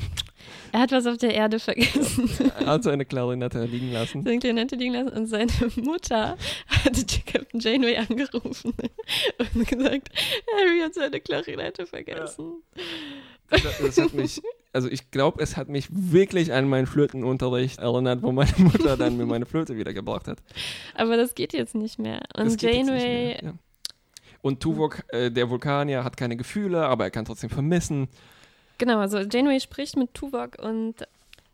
Er hat was auf der Erde vergessen. hat seine Klarinette liegen lassen. Seine Klarinette liegen lassen und seine Mutter hatte die Captain Janeway angerufen und gesagt, Harry hat seine Klarinette vergessen. Das, das hat mich, also ich glaube, es hat mich wirklich an meinen Flötenunterricht erinnert, wo meine Mutter dann mir meine Flöte wiedergebracht hat. Aber das geht jetzt nicht mehr. Und Janeway, ja. Und Tuvok, äh, der Vulkanier, hat keine Gefühle, aber er kann trotzdem vermissen. genau, also Janeway spricht mit Tuvok und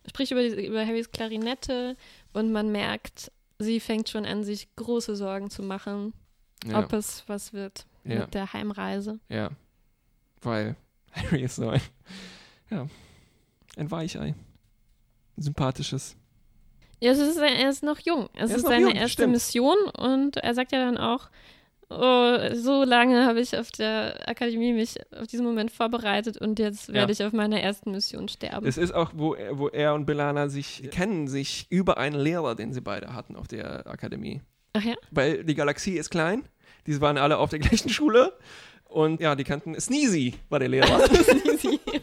spricht über, die, über Harrys Klarinette und man merkt, sie fängt schon an, sich große Sorgen zu machen, Ja, ob es was wird ja, mit der Heimreise. ja. Weil Harry ist so ein, ja, ein Weichei. Ein sympathisches. Ja, es ist, er ist noch jung. Es Er ist ist seine jung, erste stimmt. Mission und er sagt ja dann auch, oh, so lange habe ich auf der Akademie mich auf diesen Moment vorbereitet und jetzt werde Ja. ich auf meiner ersten Mission sterben. Es ist auch, wo, er- wo er und Belana sich kennen, sich über einen Lehrer, den sie beide hatten auf der Akademie. Ach ja? Weil die Galaxie ist klein, die waren alle auf der gleichen Schule und ja, die kannten Sneezy war der Lehrer.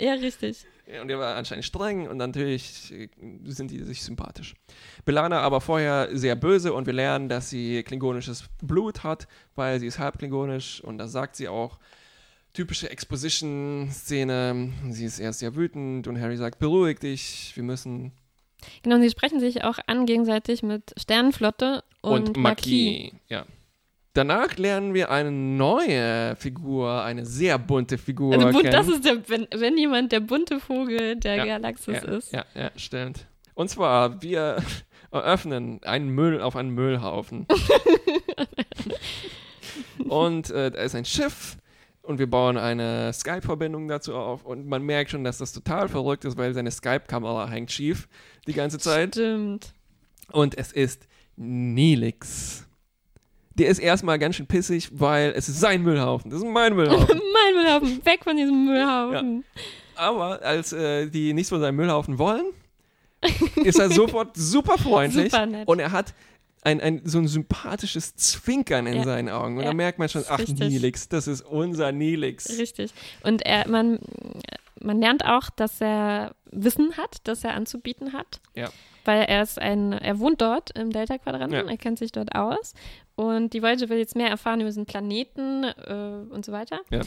ja, richtig. Ja, Und der war anscheinend streng und natürlich äh, sind die sich sympathisch. Belana aber vorher sehr böse und wir lernen, dass sie klingonisches Blut hat, weil sie ist halb klingonisch und das sagt sie auch. Typische Exposition-Szene. Sie ist erst sehr wütend und Harry sagt, beruhig dich, wir müssen. Genau, und sie sprechen sich auch an gegenseitig mit Sternenflotte und, Und, Marquis. Marquis. Ja. Danach lernen wir eine neue Figur, eine sehr bunte Figur Also das ist der, wenn, wenn jemand der bunte Vogel der Ja, Galaxis ja, ist. Ja, ja, stimmt. Und zwar, wir eröffnen einen Müll auf einen Müllhaufen. und äh, da ist ein Schiff und wir bauen eine Skype-Verbindung dazu auf und man merkt schon, dass das total verrückt ist, weil seine Skype-Kamera hängt schief die ganze Zeit. Stimmt. Und es ist Nilix. Der ist erstmal ganz schön pissig, weil es ist sein Müllhaufen. Das ist mein Müllhaufen. mein Müllhaufen, weg von diesem Müllhaufen. Aber als äh, die nichts von seinem Müllhaufen wollen, ist er sofort super freundlich. Super nett. Und er hat ein, ein, so ein sympathisches Zwinkern in Ja. seinen Augen. Und Ja. da merkt man schon, ach, Richtig. Nilix, das ist unser Nilix. Richtig. Und er, man, man lernt auch, dass er Wissen hat, das er anzubieten hat. Ja. Weil er ist ein, er wohnt dort im Delta-Quadranten, Ja. er kennt sich dort aus. Und die Voyager will jetzt mehr erfahren über diesen Planeten äh, und so weiter. Ja.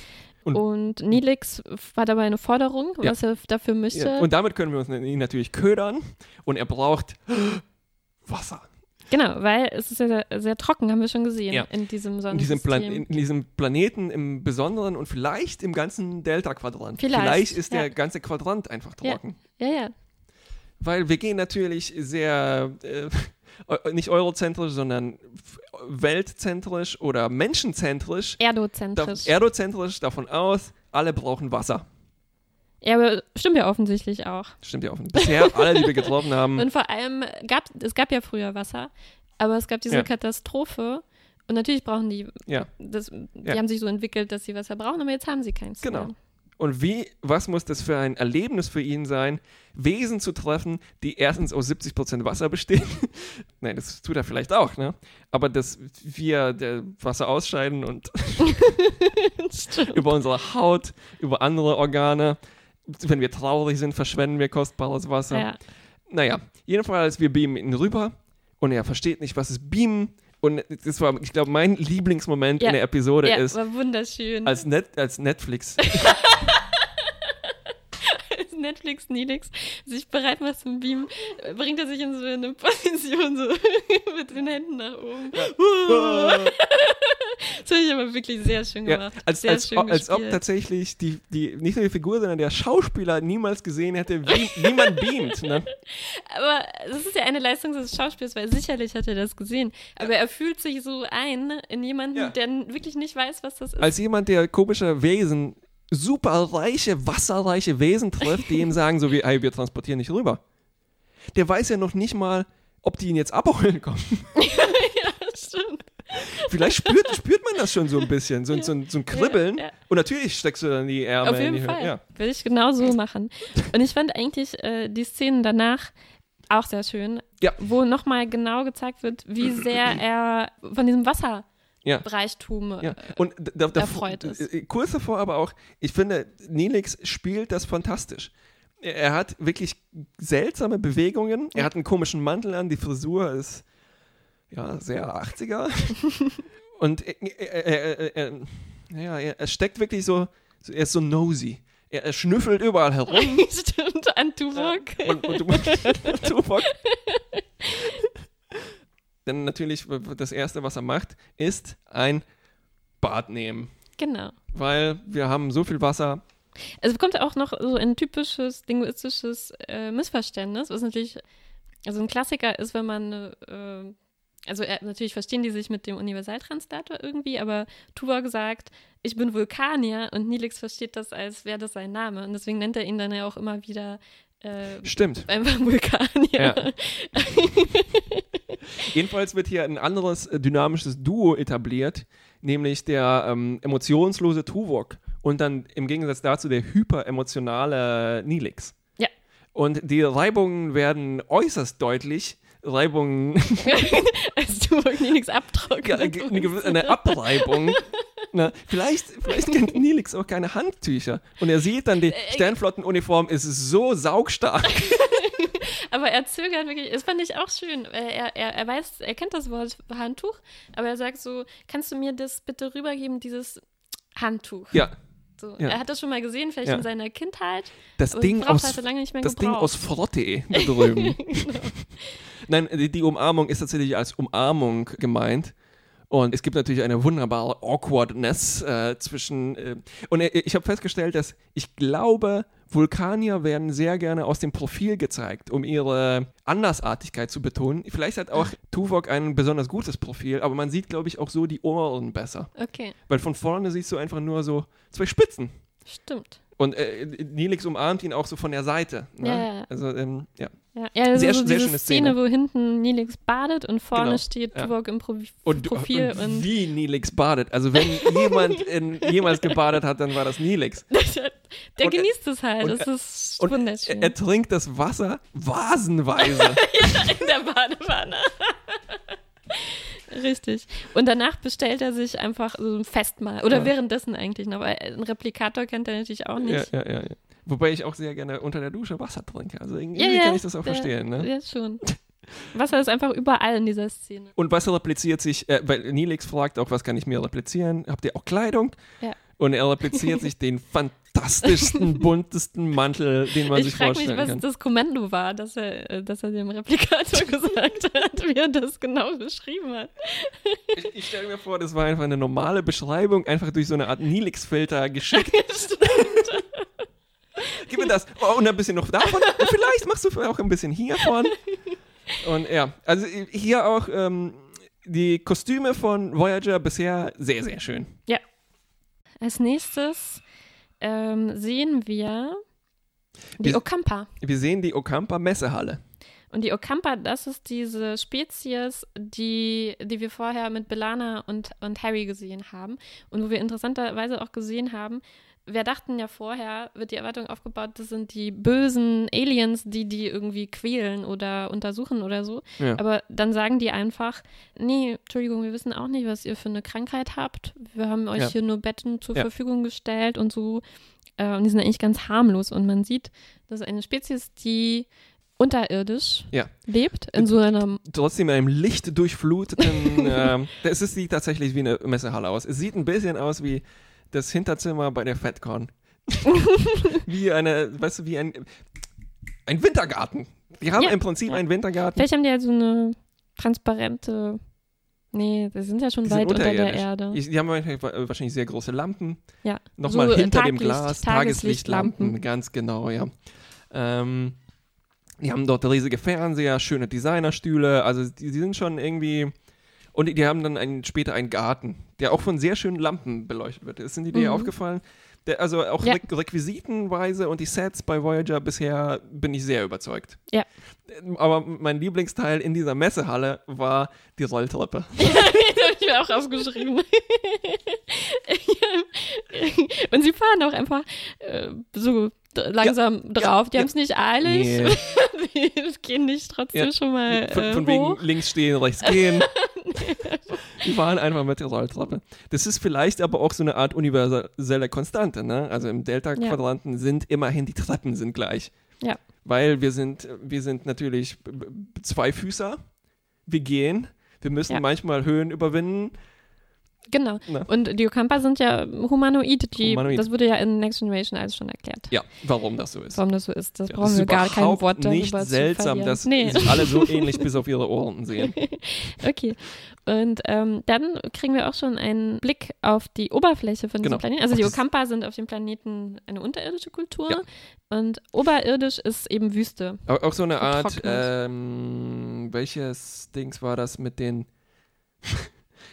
Und, Und- Nilix hat aber eine Forderung, Ja. was er dafür möchte. Ja. Und damit können wir uns ihn natürlich ködern. Und er braucht Wasser. genau, weil es ist ja sehr, sehr trocken, haben wir schon gesehen, Ja. in diesem In diesem, Sonnensystem. in diesem Planeten im Besonderen und vielleicht im ganzen Delta-Quadrant. Vielleicht, ist ja. der ganze Quadrant einfach Ja. trocken. ja, ja. Weil wir gehen natürlich sehr, äh, nicht eurozentrisch, sondern weltzentrisch oder menschenzentrisch, da, Erdozentrisch. erdozentrisch davon aus, alle brauchen Wasser. ja, aber stimmt ja offensichtlich auch. Stimmt ja auch. Bisher, alle, die wir getroffen haben, Und vor allem gab es gab ja früher Wasser, aber es gab diese Ja. Katastrophe und natürlich brauchen die ja. das, die Ja. haben sich so entwickelt, dass sie Wasser brauchen, aber jetzt haben sie keins. Genau. Mehr. Und wie, was muss das für ein Erlebnis für ihn sein, Wesen zu treffen, die erstens aus 70% Wasser bestehen? Nein, das tut er vielleicht auch, ne? Aber dass wir der Wasser ausscheiden und über unsere Haut, über andere Organe. Wenn wir traurig sind, verschwenden wir kostbares Wasser. Ja. Naja, jedenfalls, wir beamen ihn rüber und er versteht nicht, was ist Beamen. Und das war, ich glaube, mein Lieblingsmoment Ja. in der Episode ja, ist, war wunderschön. als, Net, als Netflix Netflix Nilix sich bereit macht zum Beamen, bringt er sich in so eine Position so mit den Händen nach oben. Das habe ich aber wirklich sehr schön Ja, gemacht. als, sehr als, schön ob, als ob tatsächlich die, die, nicht nur die Figur, sondern der Schauspieler niemals gesehen hätte, wie, wie man beamt. Ne? Aber das ist ja eine Leistung des Schauspiels, weil sicherlich hat er das gesehen. Aber er fühlt sich so ein in jemanden, Ja. der wirklich nicht weiß, was das ist. Als jemand, der komische Wesen, super reiche, wasserreiche Wesen trifft, die ihm sagen, so wie, hey, wir transportieren nicht rüber. Der weiß ja noch nicht mal, ob die ihn jetzt abholen kommen. ja, stimmt. Vielleicht spürt, spürt man das schon so ein bisschen, so, ein- so, ein- so ein Kribbeln. Ja, ja. Und natürlich steckst du dann die Ärmel Auf in jeden die Höhe. Fall. Ja. Würde ich genau so machen. Und ich fand eigentlich äh, die Szenen danach auch sehr schön, Ja. wo nochmal genau gezeigt wird, wie sehr er von diesem Ja. Wasserreichtum Ja, und da, da, erfreut ist. äh, kurz davor aber auch, ich finde, Nilix spielt das fantastisch. Er, hat wirklich seltsame Bewegungen. Er hat einen komischen Mantel an, die Frisur ist ja sehr 80er. und er, er, ja, er, steckt wirklich so, er ist so nosy. Er, schnüffelt überall herum. Stimmt, an Tuvok. und, und du, Tuvok. Dann natürlich, das Erste, was er macht, ist ein Bad nehmen. Genau. Weil wir haben so viel Wasser. Es kommt auch noch so ein typisches linguistisches äh, Missverständnis, was natürlich, also ein Klassiker ist, wenn man, äh, also äh, natürlich verstehen die sich mit dem Universaltranslator irgendwie, aber Tuvok sagt, ich bin Vulkanier und Nilix versteht das, als wäre das sein Name und deswegen nennt er ihn dann ja auch immer wieder äh, Stimmt. einfach Vulkan. Ja. Jedenfalls wird hier ein anderes äh, dynamisches Duo etabliert, nämlich der ähm, emotionslose Tuvok und dann im Gegensatz dazu der hyperemotionale Nilix. Ja. Und die Reibungen werden äußerst deutlich. Reibungen, Als du wirklich nichts abtrocknen. ja, eine, eine Abreibung. Na, vielleicht, vielleicht kennt Nilix auch keine Handtücher. Und er sieht dann, Äh, die Sternflottenuniform ist so saugstark. Aber er zögert wirklich, das fand ich auch schön. Äh, Er, er, er weiß, er kennt das Wort Handtuch, aber er sagt so, kannst du mir das bitte rübergeben, dieses Handtuch? Ja, So, ja. Er hat das schon mal gesehen, vielleicht Ja. in seiner Kindheit. das Ding aus halt das Ding aus Frotte da drüben. Nein, die, die Umarmung ist tatsächlich als Umarmung gemeint. Und es gibt natürlich eine wunderbare Awkwardness äh, zwischen. Äh, und äh, ich habe festgestellt, dass ich glaube, Vulkanier werden sehr gerne aus dem Profil gezeigt, um ihre Andersartigkeit zu betonen. Vielleicht hat auch Tuvok ein besonders gutes Profil, aber man sieht, glaube ich, auch so die Ohren besser. Okay, Weil von vorne siehst du einfach nur so zwei Spitzen. stimmt. Und äh, Nilix umarmt ihn auch so von der Seite. Ne? Ja, ja, ja. Also, ähm, ja. Ja, ja also Sehr- so sehr schöne Szene, Szene. wo hinten Nilix badet und vorne Genau, steht ja. Tuvok im Pro Und, Profil und und, wie Nilix badet. Also wenn jemand in, jemals gebadet hat, dann war das Nilix. der Und er- genießt es halt. und Das ist Und er, wunderschön. er trinkt das Wasser vasenweise. in der Badewanne. Richtig. Und danach bestellt er sich einfach so ein Festmahl. Oder Ja. währenddessen eigentlich noch, weil ein Replikator kennt er natürlich auch ja, nicht. ja, ja, ja. Wobei ich auch sehr gerne unter der Dusche Wasser trinke. Also irgendwie Ja, ja, kann ich das auch verstehen. Ne? Ja, schon. Wasser ist einfach überall in dieser Szene. Und Wasser repliziert sich, äh, weil Nilix fragt auch, was kann ich mir replizieren? Habt ihr auch Kleidung? Ja. Und er repliziert sich den fantastischsten, buntesten Mantel, den man ich sich frage mich, vorstellen was kann. das Kommando war, dass er, äh, dass er dem Replikator gesagt hat, wie er das genau beschrieben hat. Ich, ich stelle mir vor, das war einfach eine normale Beschreibung, einfach durch so eine Art Nilix-Filter geschickt. Gib mir das. Oh, und ein bisschen noch davon. Und vielleicht machst du auch ein bisschen hiervon. Und ja, also hier auch ähm, die Kostüme von Voyager bisher sehr, sehr schön. Als nächstes ähm, sehen wir die Wir- Okampa. Wir sehen die Okampa Messehalle. Und die Okampa, das ist diese Spezies, die, die wir vorher mit Belana und, und Harry gesehen haben. Und wo wir interessanterweise auch gesehen haben, wir dachten ja vorher, wird die Erwartung aufgebaut, das sind die bösen Aliens, die die irgendwie quälen oder untersuchen oder so. Ja. Aber dann sagen die einfach, nee, Entschuldigung, wir wissen auch nicht, was ihr für eine Krankheit habt. Wir haben euch Ja. hier nur Betten zur Ja. Verfügung gestellt und so. Äh, und die sind eigentlich ganz harmlos. Und man sieht, das ist eine Spezies, die unterirdisch Ja. lebt, in so einer Trotzdem in einem lichtdurchfluteten, ähm, es sieht tatsächlich wie eine Messehalle aus. Es sieht ein bisschen aus wie das Hinterzimmer bei der FedCon. wie eine, weißt du, wie ein, ein Wintergarten. Die haben Ja, im Prinzip ja. einen Wintergarten. Vielleicht haben die ja so eine transparente. Nee, die sind ja schon Die weit unter der. Erde. Die haben wahrscheinlich sehr große Lampen. ja. Nochmal So, äh, hinter dem Taglicht- Glas, Tageslichtlampen. Tageslichtlampen, ganz genau, ja. Ähm, die haben dort riesige Fernseher, schöne Designerstühle, also die, die sind schon irgendwie. Und die, haben dann einen, später einen Garten, der auch von sehr schönen Lampen beleuchtet wird. Ist Ihnen die Idee Mhm. aufgefallen? Der, also auch Ja. Re Requisitenweise und die Sets bei Voyager bisher bin ich sehr überzeugt. Ja. Aber mein Lieblingsteil in dieser Messehalle war die Rolltreppe. das habe ich mir auch aufgeschrieben. Und sie fahren auch einfach äh, so langsam drauf. Die ja. haben es nicht eilig. Nee. Die gehen nicht trotzdem Ja. schon mal Von, äh, von wegen links stehen, rechts gehen. Die waren einfach mit der Rolltreppe. Das ist vielleicht aber auch so eine Art universelle Konstante. Ne? Also im Delta-Quadranten sind immerhin die Treppen sind gleich. Ja. Weil wir sind, wir sind natürlich Zweifüßer. Wir gehen. Wir müssen Ja. manchmal Höhen überwinden. Genau. Na. Und die Okampa sind ja humanoid. Die, Humanoid. Das wurde ja in Next Generation alles schon erklärt. Ja, warum das so ist. Warum das so ist, das Ja, brauchen das wir gar kein Wort darüber nicht seltsam, dass nee. sich alle so ähnlich bis auf ihre Ohren sehen. Okay. Und ähm, dann kriegen wir auch schon einen Blick auf die Oberfläche von diesem Genau. Planeten. Also die Okampa sind auf dem Planeten eine unterirdische Kultur Ja. und oberirdisch ist eben Wüste. Aber auch so eine Art, ähm, welches Dings war das mit den.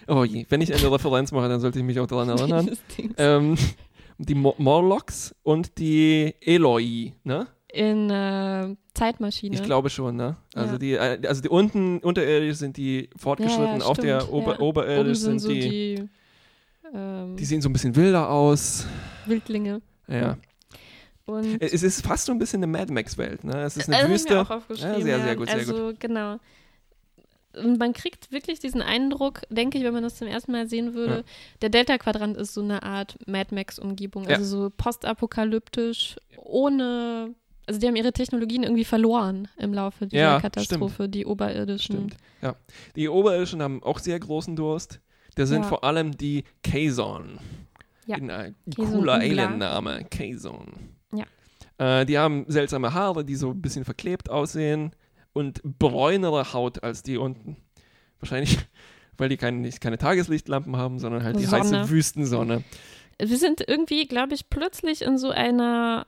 Oh je, wenn ich eine Referenz mache, dann sollte ich mich auch daran erinnern. Ähm, die Mo Morlocks und die Eloi, ne? in äh, Zeitmaschine. Ich glaube schon, ne? Also Ja. die, äh, also die unten unterirdisch sind die fortgeschritten, ja, auf der Ober ja. oberirdisch Oben sind, so die, die, ähm, die sehen so ein bisschen wilder aus. Wildlinge. Ja. Und Es ist fast so ein bisschen eine Mad Max-Welt, ne? Es ist eine Wüste. Mir auch aufgeschrieben, Ja, sehr, ja. sehr gut, sehr also, genau. Und man kriegt wirklich diesen Eindruck, denke ich, wenn man das zum ersten Mal sehen würde, Ja. der Delta-Quadrant ist so eine Art Mad Max-Umgebung. Ja. Also so postapokalyptisch, ohne. Also die haben ihre Technologien irgendwie verloren im Laufe dieser Ja, Katastrophe, die oberirdischen. Stimmt. Ja. Die oberirdischen haben auch sehr großen Durst. Das sind Ja. vor allem die Kazon. Ja. Ein cooler. Alien-Name. Kazon. Ja. Äh, die haben seltsame Haare, die so ein bisschen verklebt aussehen und bräunere Haut als die unten. Wahrscheinlich, weil die keine, keine Tageslichtlampen haben, sondern halt die Sonne. heiße Wüstensonne. Wir sind irgendwie, glaube ich, plötzlich in so einer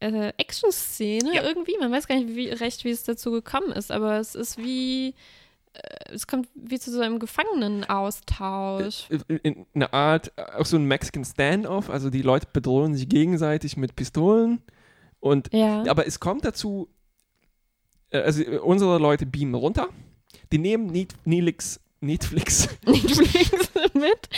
äh, Action-Szene Ja. irgendwie. Man weiß gar nicht wie, recht, wie es dazu gekommen ist, aber es ist wie, äh, es kommt wie zu so einem Gefangenenaustausch. in in eine Art, äh, auch so ein Mexican Standoff, also die Leute bedrohen sich gegenseitig mit Pistolen und Ja. aber es kommt dazu, äh, also äh, unsere Leute beamen runter, die nehmen Net Netflix, Netflix, Netflix mit.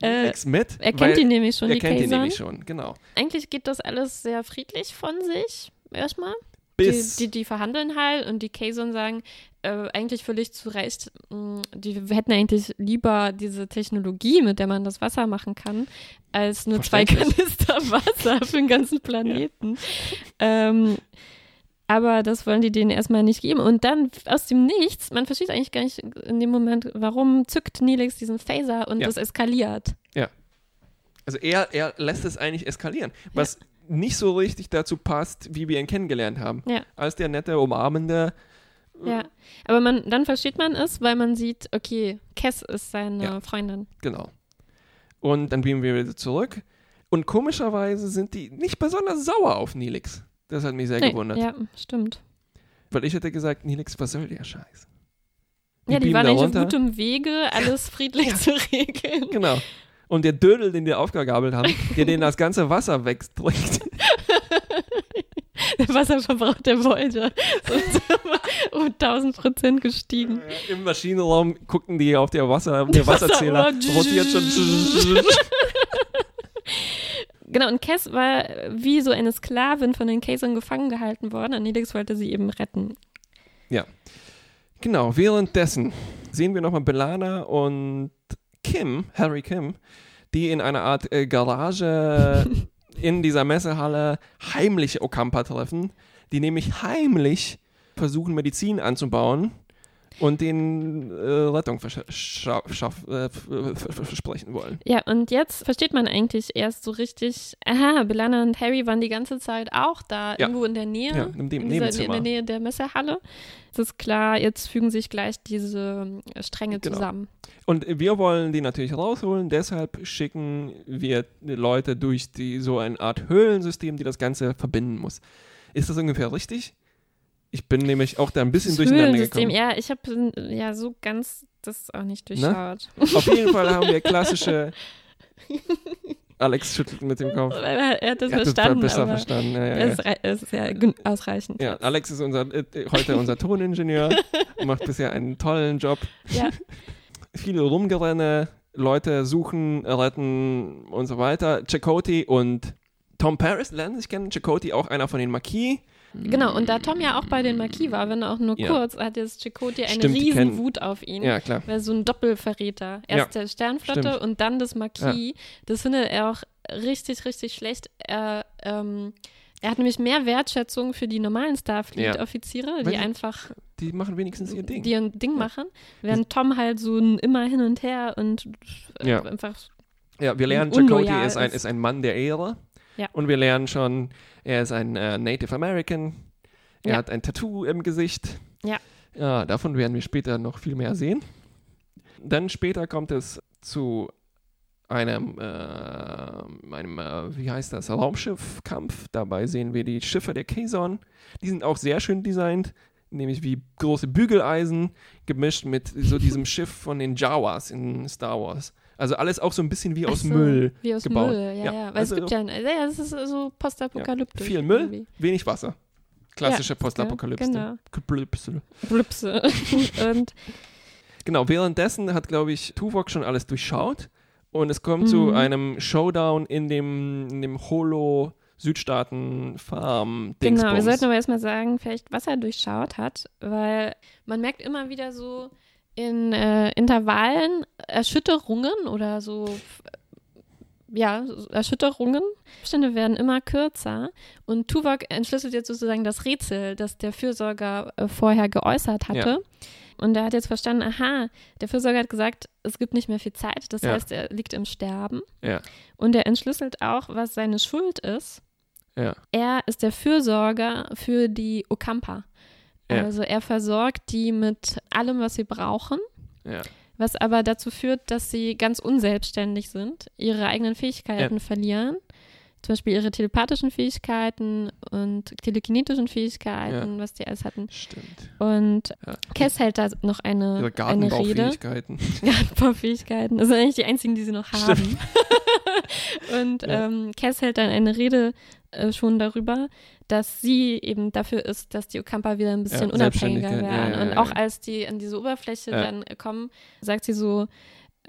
Äh, Netflix mit, er kennt die nämlich schon, er die kennt die nämlich schon, genau. Eigentlich geht das alles sehr friedlich von sich, erstmal. Bis, Die, die, die verhandeln halt und die Kazon sagen, äh, eigentlich völlig zu Recht, mh, die hätten eigentlich lieber diese Technologie, mit der man das Wasser machen kann, als nur zwei. Kanister Wasser für den ganzen Planeten. Ähm, aber das wollen die denen erstmal nicht geben. Und dann aus dem Nichts, man versteht eigentlich gar nicht in dem Moment, warum zückt Nelix diesen Phaser und Ja. das eskaliert. also er, er lässt es eigentlich eskalieren, was nicht so richtig dazu passt, wie wir ihn kennengelernt haben. Ja. Als der nette, umarmende, Ja. Aber man, dann versteht man es, weil man sieht, okay, Cass ist seine Ja. Freundin. Genau. Und dann beamen wir wieder zurück. Und komischerweise sind die nicht besonders sauer auf Nilix. Das hat mich sehr Nee, gewundert. Ja, stimmt. Weil ich hätte gesagt, Nilix, was soll der Scheiß? Die ja, die waren eigentlich auf gutem Wege, alles friedlich zu regeln. Genau. Und der Dödel, den wir aufgegabelt haben, der den das ganze Wasser wegtrinkt. Der Wasserverbrauch der Voyager ist um 1000 Prozent gestiegen. Im Maschinenraum gucken die auf der Wasser, der Wasserzähler rotiert schon. Genau, und Cass war wie so eine Sklavin von den Kazon gefangen gehalten worden und Nelix wollte sie eben retten. Genau, währenddessen sehen wir nochmal Belana und Kim, Harry Kim, die in einer Art äh, Garage in dieser Messehalle heimlich Okampa treffen, die nämlich heimlich versuchen, Medizin anzubauen und den äh, Rettung äh, versprechen wollen. Ja, und jetzt versteht man eigentlich erst so richtig, aha, Belana und Harry waren die ganze Zeit auch da, Ja. irgendwo in der Nähe, Ja, in dem in, dieser, in der Nähe der Messehalle. Es ist klar, jetzt fügen sich gleich diese äh, Stränge Genau. zusammen. Und wir wollen die natürlich rausholen, deshalb schicken wir Leute durch die, so eine Art Höhlensystem, die das Ganze verbinden muss. Ist das ungefähr richtig? Ich bin nämlich auch da ein bisschen Das durcheinander gekommen. ja, ich habe ja so ganz das auch nicht Ne? durchschaut. Auf jeden Fall haben wir klassische. Alex schüttelt mit dem Kopf. er hat das Er hat das verstanden, besser aber verstanden. Ja, ja, es ja. ist ja ausreichend. ja, Alex ist unser, äh, heute unser Toningenieur, macht bisher einen tollen Job. Ja. Viele Rumgerenne, Leute suchen, retten und so weiter. Chakoti und Tom Paris lernen sich kennen. Chakoti auch einer von den Marquis. Genau, und da Tom ja auch bei den Marquis war, wenn auch nur Ja. kurz, hat jetzt Chakotay eine Stimmt, riesen Wut auf ihn. Ja, klar. Weil so ein Doppelverräter. Erst der Sternflotte stimmt. und dann das Marquis. Das findet er auch richtig, richtig schlecht. Er, ähm, er hat nämlich mehr Wertschätzung für die normalen Starfleet-Offiziere, die einfach Die machen wenigstens ihr Ding. die ein Ding machen, während Tom halt so ein immer hin und her und äh, Ja. einfach Ja, wir lernen, Chakotay ist ein, ist ein Mann der Ehre. Ja. Und wir lernen schon, er ist ein äh, Native American. Er Ja. hat ein Tattoo im Gesicht. Ja. Ja, davon werden wir später noch viel mehr sehen. Dann später kommt es zu einem, äh, einem äh, wie heißt das, Raumschiffkampf. Dabei sehen wir die Schiffe der Kazon. Die sind auch sehr schön designt, nämlich wie große Bügeleisen, gemischt mit so diesem Schiff von den Jawas in Star Wars. Also alles auch so ein bisschen wie aus so, Müll Wie aus gebaut. Müll, ja, ja. Weil also es gibt ja, ja, es ist so postapokalyptisch. viel Müll, irgendwie. wenig Wasser. Klassische Ja, Postapokalypse. genau. Blüpse. Und Genau, währenddessen hat, glaube ich, Tuvok schon alles durchschaut und es kommt zu Mhm. einem Showdown in dem, in dem Holo Südstaaten Farm genau, wir sollten aber erstmal sagen, vielleicht, was er durchschaut hat, weil man merkt immer wieder so in äh, Intervallen Erschütterungen oder so, f- ja, Erschütterungen. Abstände werden immer kürzer und Tuvok entschlüsselt jetzt sozusagen das Rätsel, das der Fürsorger äh, vorher geäußert hatte. Und er hat jetzt verstanden, aha, der Fürsorger hat gesagt, es gibt nicht mehr viel Zeit, das Ja. heißt, er liegt im Sterben. Ja, Und er entschlüsselt auch, was seine Schuld ist. ja, Er ist der Fürsorger für die Okampa. Ja. Also er versorgt die mit allem, was sie brauchen, ja. was aber dazu führt, dass sie ganz unselbstständig sind, ihre eigenen Fähigkeiten verlieren. Zum Beispiel ihre telepathischen Fähigkeiten und telekinetischen Fähigkeiten, was die alles hatten. Stimmt. Und Ja. Kess hält da noch eine, Ihre eine Rede. Gartenbaufähigkeiten. Gartenbaufähigkeiten. Das sind eigentlich die einzigen, die sie noch haben. und Ja. ähm, Cass hält dann eine Rede äh, schon darüber, dass sie eben dafür ist, dass die Okampa wieder ein bisschen Ja, unabhängiger Selbstständigkeit, ja, werden. ja, und auch als die an diese Oberfläche dann kommen, sagt sie so,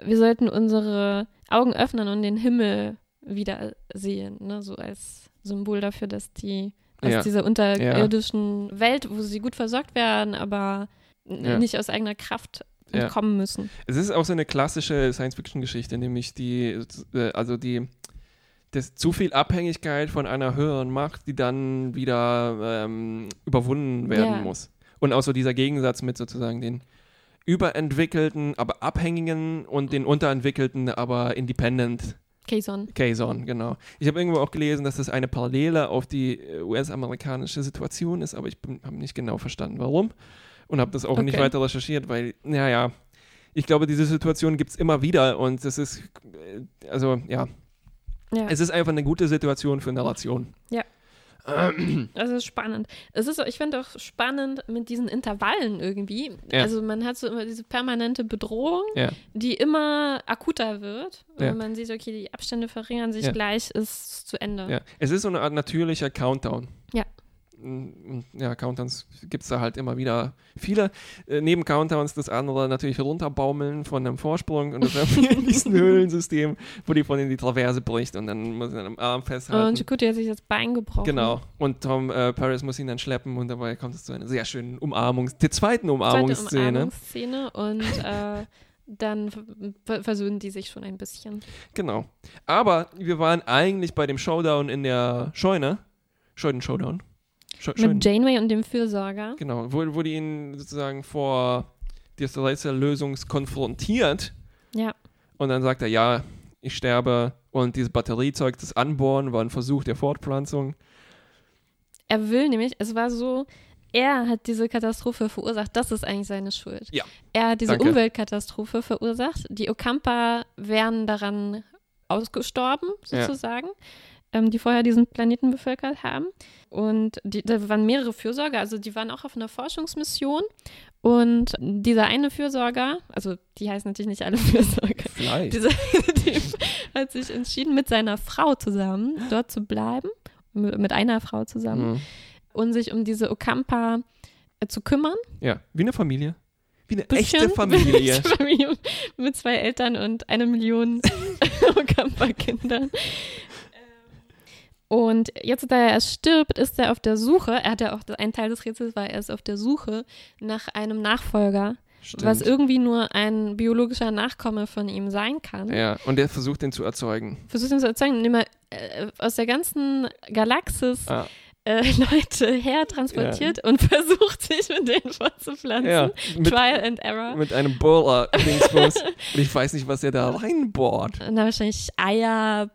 wir sollten unsere Augen öffnen und den Himmel wieder sehen, ne? so als Symbol dafür, dass die aus dieser unterirdischen Welt, wo sie gut versorgt werden, aber nicht aus eigener Kraft Ja. entkommen müssen. Es ist auch so eine klassische Science-Fiction-Geschichte, nämlich die, äh, also die, das zu viel Abhängigkeit von einer höheren Macht, die dann wieder ähm, überwunden werden Ja. muss. Und auch so dieser Gegensatz mit sozusagen den überentwickelten, aber abhängigen und den unterentwickelten, aber independent Kazon. Kazon, genau. Ich habe irgendwo auch gelesen, dass das eine Parallele auf die äh, US-amerikanische Situation ist, aber ich habe nicht genau verstanden, warum. Und habe das auch nicht Okay. weiter recherchiert, weil, naja, ich glaube, diese Situation gibt es immer wieder und das ist, äh, also ja, Ja. es ist einfach eine gute Situation für Narration. Ja. Ähm, Das ist spannend. Es ist, ich finde auch spannend mit diesen Intervallen irgendwie. Ja. Also man hat so immer diese permanente Bedrohung, ja, die immer akuter wird. Und Ja. wenn man sieht, okay, die Abstände verringern sich Ja. gleich, ist es zu Ende. ja. Es ist so eine Art natürlicher Countdown. Ja. Countdowns gibt es da halt immer wieder viele. Äh, neben Countdowns das andere natürlich runterbaumeln von einem Vorsprung und das in diesem Höhlensystem, wo die von in die Traverse bricht und dann muss er am Arm festhalten. Und Chakotay hat sich das Bein gebrochen. Genau. Und Tom äh, Paris muss ihn dann schleppen und dabei kommt es zu einer sehr schönen Umarmungs-, der zweiten Zweite Umarmungsszene. Umarmungsszene und äh, dann ver versöhnen die sich schon ein bisschen. Genau. Aber wir waren eigentlich bei dem Showdown in der Scheune. Scheuden-Showdown. Sche Mit Janeway und dem Fürsorger. Genau, wo, wo die ihn sozusagen vor dieser Rätsellösung konfrontiert Ja. und dann sagt er, ja, ich sterbe und dieses Batteriezeug, das Anbohren, war ein Versuch der Fortpflanzung. Er will nämlich, es war so, er hat diese Katastrophe verursacht, das ist eigentlich seine Schuld. Ja. Er hat diese Danke. Umweltkatastrophe verursacht. Die Okampa wären daran ausgestorben, Ja. Ähm, die vorher diesen Planeten bevölkert haben. Und die, da waren mehrere Fürsorger, also die waren auch auf einer Forschungsmission. Und dieser eine Fürsorger, also die heißen natürlich nicht alle Fürsorger, Vielleicht. dieser Typ hat sich entschieden, mit seiner Frau zusammen dort zu bleiben, mit einer Frau zusammen Mhm. und sich um diese Okampa äh, zu kümmern. Ja, wie eine Familie. Wie eine Bisschen. echte Familie. Echte Familie mit zwei Eltern und eine Million Okampa-Kindern. Und jetzt, da er erst stirbt, ist er auf der Suche, er hat ja auch, ein Teil des Rätsels war, er ist auf der Suche nach einem Nachfolger, Stimmt. was irgendwie nur ein biologischer Nachkomme von ihm sein kann. ja, und der versucht den zu erzeugen. Versucht ihn zu erzeugen, indem er äh, aus der ganzen Galaxis Ah, äh, Leute hertransportiert und versucht, sich mit denen fortzupflanzen. ja, mit, Trial and Error. mit einem Bohrer-Dingsbus. und ich weiß nicht, was er da reinbohrt. Und dann wahrscheinlich Eier.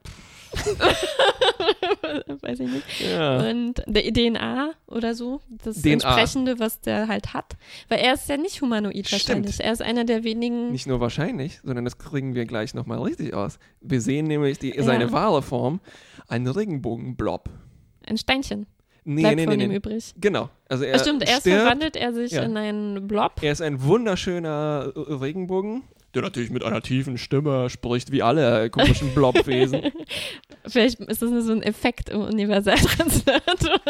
Weiß ich nicht. Ja. Und der DNA oder so. Das DNA. Entsprechende, was der halt hat. Weil er ist ja nicht humanoid Stimmt. wahrscheinlich. Er ist einer der wenigen. Nicht nur wahrscheinlich, sondern das kriegen wir gleich nochmal richtig aus. Wir sehen nämlich die, Ja. seine wahre Form, einen Regenbogenblob. Ein Steinchen Nee, bleibt nee, von nee, ihm nee. übrig. Genau. Also er Ja, stimmt, erst stirbt, verwandelt er sich Ja. in einen Blob. Er ist ein wunderschöner Regenbogen der natürlich mit einer tiefen Stimme spricht, wie alle komischen Blobwesen. Vielleicht ist das nur so ein Effekt im Universaltranslator.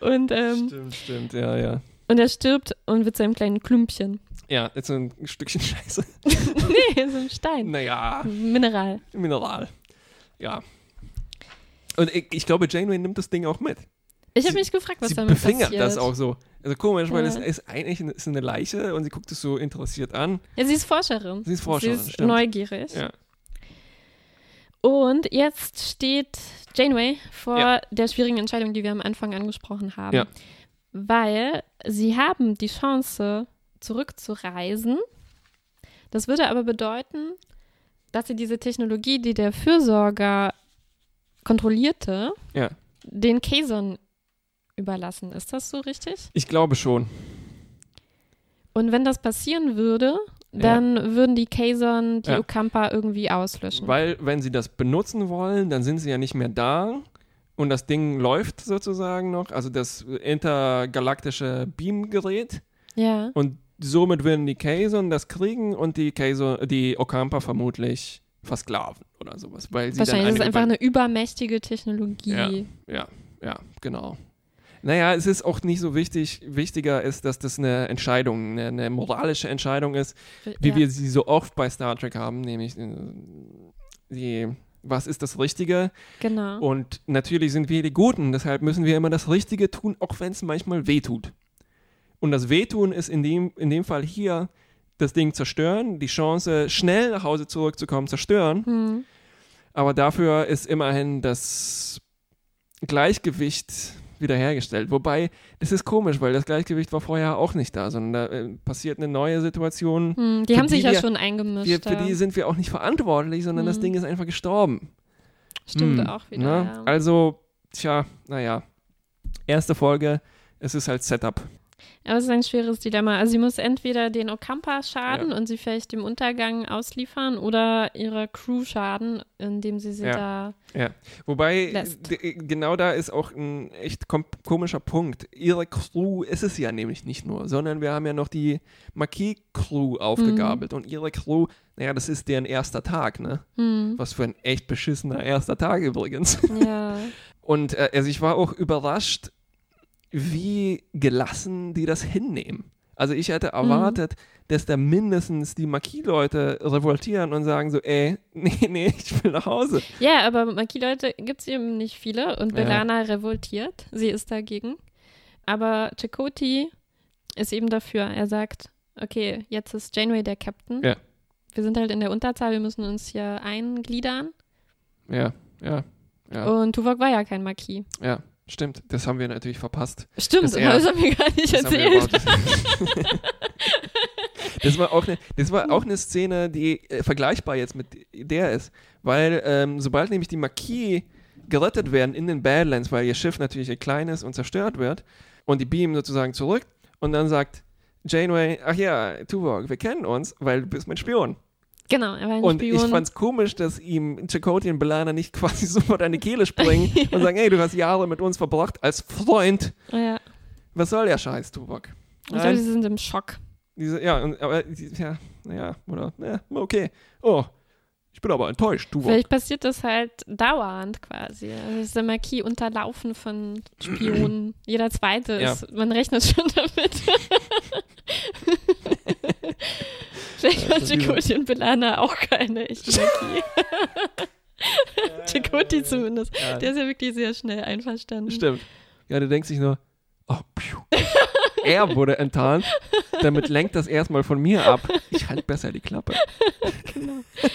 und, ähm, stimmt, stimmt, ja, ja. und er stirbt und wird zu einem kleinen Klümpchen. Ja, jetzt so ein Stückchen Scheiße. nee, so ein Stein. Naja, Mineral. Mineral. Ja. Und ich, ich glaube, Janeway nimmt das Ding auch mit. Ich habe mich gefragt, was sie damit befingert passiert. das auch so. Also komisch, weil Ja. es ist eigentlich eine, ist eine Leiche und sie guckt es so interessiert an. Ja, sie ist Forscherin. Sie ist Forscherin, Sie ist stimmt. neugierig. Ja. Und jetzt steht Janeway vor Ja. der schwierigen Entscheidung, die wir am Anfang angesprochen haben. Ja. Weil sie haben die Chance, zurückzureisen. Das würde aber bedeuten, dass sie diese Technologie, die der Fürsorger kontrollierte, Ja. den Kazon überlassen. Ist das so richtig? Ich glaube schon. Und wenn das passieren würde, dann würden die Kazon die Ja. Okampa irgendwie auslöschen. Weil, wenn sie das benutzen wollen, dann sind sie ja nicht mehr da. Und das Ding läuft sozusagen noch, also das intergalaktische Beamgerät. ja. Und somit würden die Kazon das kriegen und die Kazon, die Okampa vermutlich versklaven oder sowas. Weil sie Wahrscheinlich dann ist es einfach eine übermächtige Technologie. Ja. Ja, ja, genau. Naja, es ist auch nicht so wichtig. Wichtiger ist, dass das eine Entscheidung, eine, eine moralische Entscheidung ist, wie ja. wir sie so oft bei Star Trek haben, nämlich äh, die, was ist das Richtige? Genau. Und natürlich sind wir die Guten, deshalb müssen wir immer das Richtige tun, auch wenn es manchmal wehtut. Und das Wehtun ist in dem, in dem Fall hier das Ding zerstören, die Chance, schnell nach Hause zurückzukommen, zerstören. Hm. Aber dafür ist immerhin das Gleichgewicht wiederhergestellt. Wobei, das ist komisch, weil das Gleichgewicht war vorher auch nicht da, sondern da äh, passiert eine neue Situation. Hm. Die haben sich die ja wir- schon eingemischt. Wir, für ja. die sind wir auch nicht verantwortlich, sondern das Mhm. Ding ist einfach gestorben. Stimmt Hm, auch wieder. ne? Ja. Also, tja, naja. Erste Folge, es ist halt Setup. Aber es ist ein schweres Dilemma. Also sie muss entweder den Okampa schaden und sie vielleicht dem Untergang ausliefern oder ihrer Crew schaden, indem sie sie Ja. da. Wobei, Lässt. d- genau da ist auch ein echt kom komischer Punkt. Ihre Crew ist es ja nämlich nicht nur, sondern wir haben ja noch die Marquis-Crew aufgegabelt. Und ihre Crew, naja, das ist deren erster Tag, ne? Hm. Was für ein echt beschissener erster Tag übrigens. Ja. Und äh, also ich war auch überrascht, wie gelassen die das hinnehmen. Also ich hätte erwartet, dass da mindestens die Marquis-Leute revoltieren und sagen so, ey, nee, nee, ich will nach Hause. ja, aber Maki-Leute gibt es eben nicht viele und Ja. Belana revoltiert. Sie ist dagegen. Aber Chakoti ist eben dafür. Er sagt, okay, jetzt ist Janeway der Captain. Ja. Wir sind halt in der Unterzahl, wir müssen uns hier eingliedern. Ja, ja, ja, Und Tuvok war ja kein Marquis. ja, stimmt. Das haben wir natürlich verpasst. Stimmt, Das das, er- haben wir gar nicht Das erzählt. Das war auch eine, das war auch eine Szene, die äh, vergleichbar jetzt mit der ist, weil ähm, sobald nämlich die Marquis gerettet werden in den Badlands, weil ihr Schiff natürlich klein ist und zerstört wird und die beamen sozusagen zurück und dann sagt Janeway, ach ja, Tuvok, wir kennen uns, weil du bist mein Spion. Genau, er war ein Und Spion. ich fand's komisch, dass ihm Chakotay und Belana nicht quasi sofort an die Kehle springen und sagen, hey, du hast Jahre mit uns verbracht als Freund. Ja. Was soll der Scheiß, Tuvok? Ich glaube, sie sind im Schock. Diese, ja, aber, ja, naja, oder, ja, okay. Oh, ich bin aber enttäuscht, Tuvok. Vielleicht passiert das halt dauernd quasi. Also ist der Marquis unterlaufen von Spionen. Jeder zweite Ja. ist, man rechnet schon damit. Vielleicht war Chakoti und Belana auch keine echte Marquis. Chakoti zumindest. Ja, Der ist ja wirklich sehr schnell einverstanden. stimmt. Ja, du denkst dich nur, oh, pfiuh. er wurde enttarnt, damit lenkt das erstmal von mir ab. Ich halte besser die Klappe. Genau.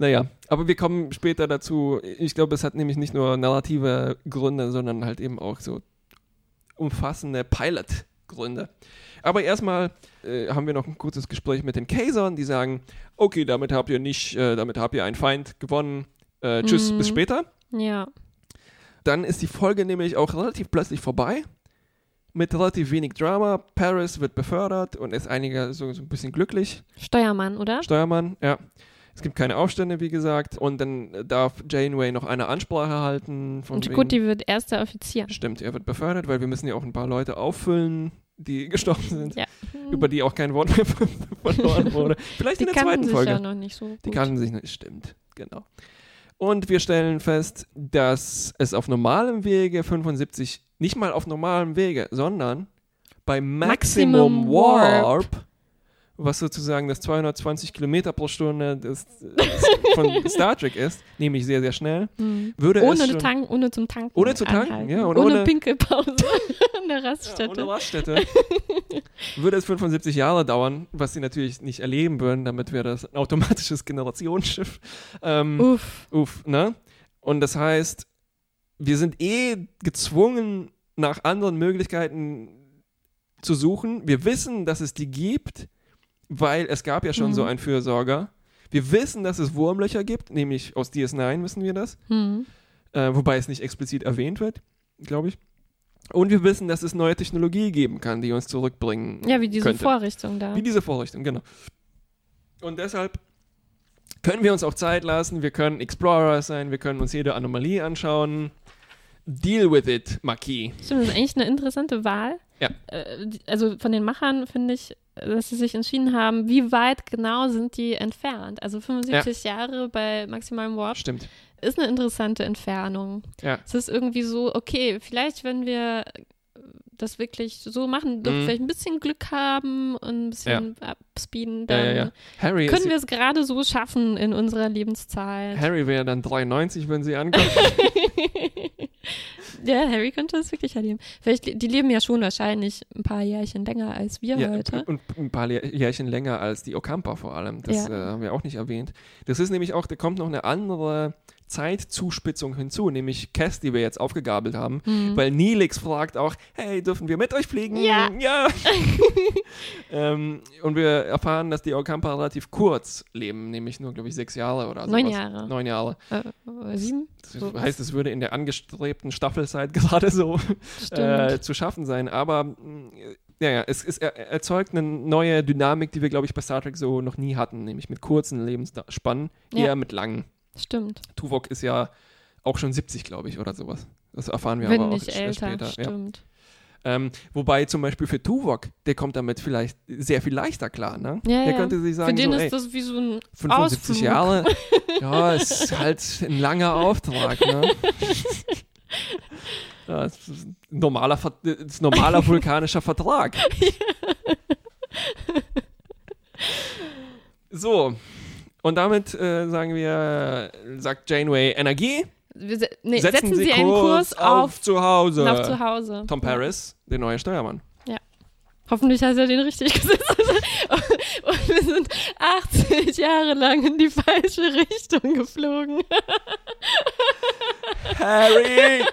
Naja, aber wir kommen später dazu. Ich glaube, es hat nämlich nicht nur narrative Gründe, sondern halt eben auch so umfassende Pilot-Gründe. Aber erstmal äh, haben wir noch ein kurzes Gespräch mit den Kazern, die sagen, okay, damit habt ihr nicht, äh, damit habt ihr einen Feind gewonnen. Äh, tschüss, Mhm. bis später. Ja. Dann ist die Folge nämlich auch relativ plötzlich vorbei. Mit relativ wenig Drama. Paris wird befördert und ist einiger so, so ein bisschen glücklich. Steuermann, oder? Steuermann, ja. Es gibt keine Aufstände, wie gesagt. Und dann darf Janeway noch eine Ansprache halten. Von Und wegen- Chakoti wird erster Offizier. Stimmt, er wird befördert, weil wir müssen ja auch ein paar Leute auffüllen die gestorben sind, Ja. über die auch kein Wort mehr verloren wurde. Vielleicht Die in der zweiten sich Folge. ja noch nicht so gut. Die kannten sich nicht, stimmt, genau. Und wir stellen fest, dass es auf normalem Wege 75, nicht mal auf normalem Wege, sondern bei Maximum, Maximum Warp, Warp. Was sozusagen das 220 Kilometer pro Stunde des, von Star Trek ist, nämlich sehr, sehr schnell, Mhm. würde es Ohne, schon, Tank, ohne zum Tanken. Ohne zu tanken, anhalten. ja, ohne, ohne- Pinkelpause an der ja, Raststätte. ohne Raststätte, würde es 75 Jahre dauern, was sie natürlich nicht erleben würden, damit wäre das ein automatisches Generationsschiff. Ähm, Uff. Uff, ne? Und das heißt, wir sind eh gezwungen, nach anderen Möglichkeiten zu suchen. Wir wissen, dass es die gibt, weil es gab ja schon Mhm. so einen Fürsorger. Wir wissen, dass es Wurmlöcher gibt, nämlich aus DS9 wissen wir das, Hm. äh, wobei es nicht explizit erwähnt wird, glaube ich. Und wir wissen, dass es neue Technologie geben kann, die uns zurückbringen Ja, wie diese könnte. Vorrichtung da. Wie diese Vorrichtung, genau. Und deshalb können wir uns auch Zeit lassen, wir können Explorer sein, wir können uns jede Anomalie anschauen. Deal with it, Marquis. Stimmt, das ist eigentlich eine interessante Wahl. Ja. Äh, Also von den Machern finde ich, dass sie sich entschieden haben, wie weit genau sind die entfernt. Also 75 Jahre bei maximalem Warp Stimmt. ist eine interessante Entfernung. Ja. Es ist irgendwie so, okay, vielleicht wenn wir das wirklich so machen, doch Mhm. vielleicht ein bisschen Glück haben und ein bisschen abspeeden, Ja, dann ja, ja. Harry, können wir es gerade so schaffen in unserer Lebenszeit. Harry wäre dann 93, wenn sie ankommt. Ja, Harry könnte es wirklich erleben. Vielleicht, die leben ja schon wahrscheinlich ein paar Jährchen länger als wir heute. und ein paar Jährchen länger als die Okampa vor allem. Das äh, haben wir auch nicht erwähnt. Das ist nämlich auch, da kommt noch eine andere Zeitzuspitzung hinzu, nämlich Cass, die wir jetzt aufgegabelt haben. Hm. Weil Neelix fragt auch, hey, dürfen wir mit euch fliegen? Ja. Ja. ähm, und wir erfahren, dass die Okampa relativ kurz leben, nämlich nur, glaube ich, sechs Jahre oder so. Neun Jahre. Neun Jahre. Äh, äh, sieben? Das heißt, es würde in der angestrebten Staffelzeit gerade so äh, zu schaffen sein. Aber mh, ja, ja, es, es er, erzeugt eine neue Dynamik, die wir, glaube ich, bei Star Trek so noch nie hatten, nämlich mit kurzen Lebensspannen, Ja. eher mit langen. Stimmt. Tuvok ist ja auch schon 70, glaube ich, oder sowas. Das erfahren wir Wenn aber auch nicht älter. später. Ja. Stimmt. Ähm, wobei zum Beispiel für Tuvok, der kommt damit vielleicht sehr viel leichter klar, ne? Ja, der ja. könnte sich Für sagen, den so, ist ey, das wie so ein 75 Ausflug. Jahre, ja, ist halt ein langer Auftrag, ne? Ja, ist ein normaler, Ver- das ist ein normaler vulkanischer Vertrag. So, und damit äh, sagen wir, sagt Janeway Energie, Wir se nee, setzen, Sie, einen Kurs auf, zu Hause. auf zu Hause. Tom Paris, der neue Steuermann. Hoffentlich hat er den richtig gesetzt. Und wir sind 80 Jahre lang in die falsche Richtung geflogen. Harry!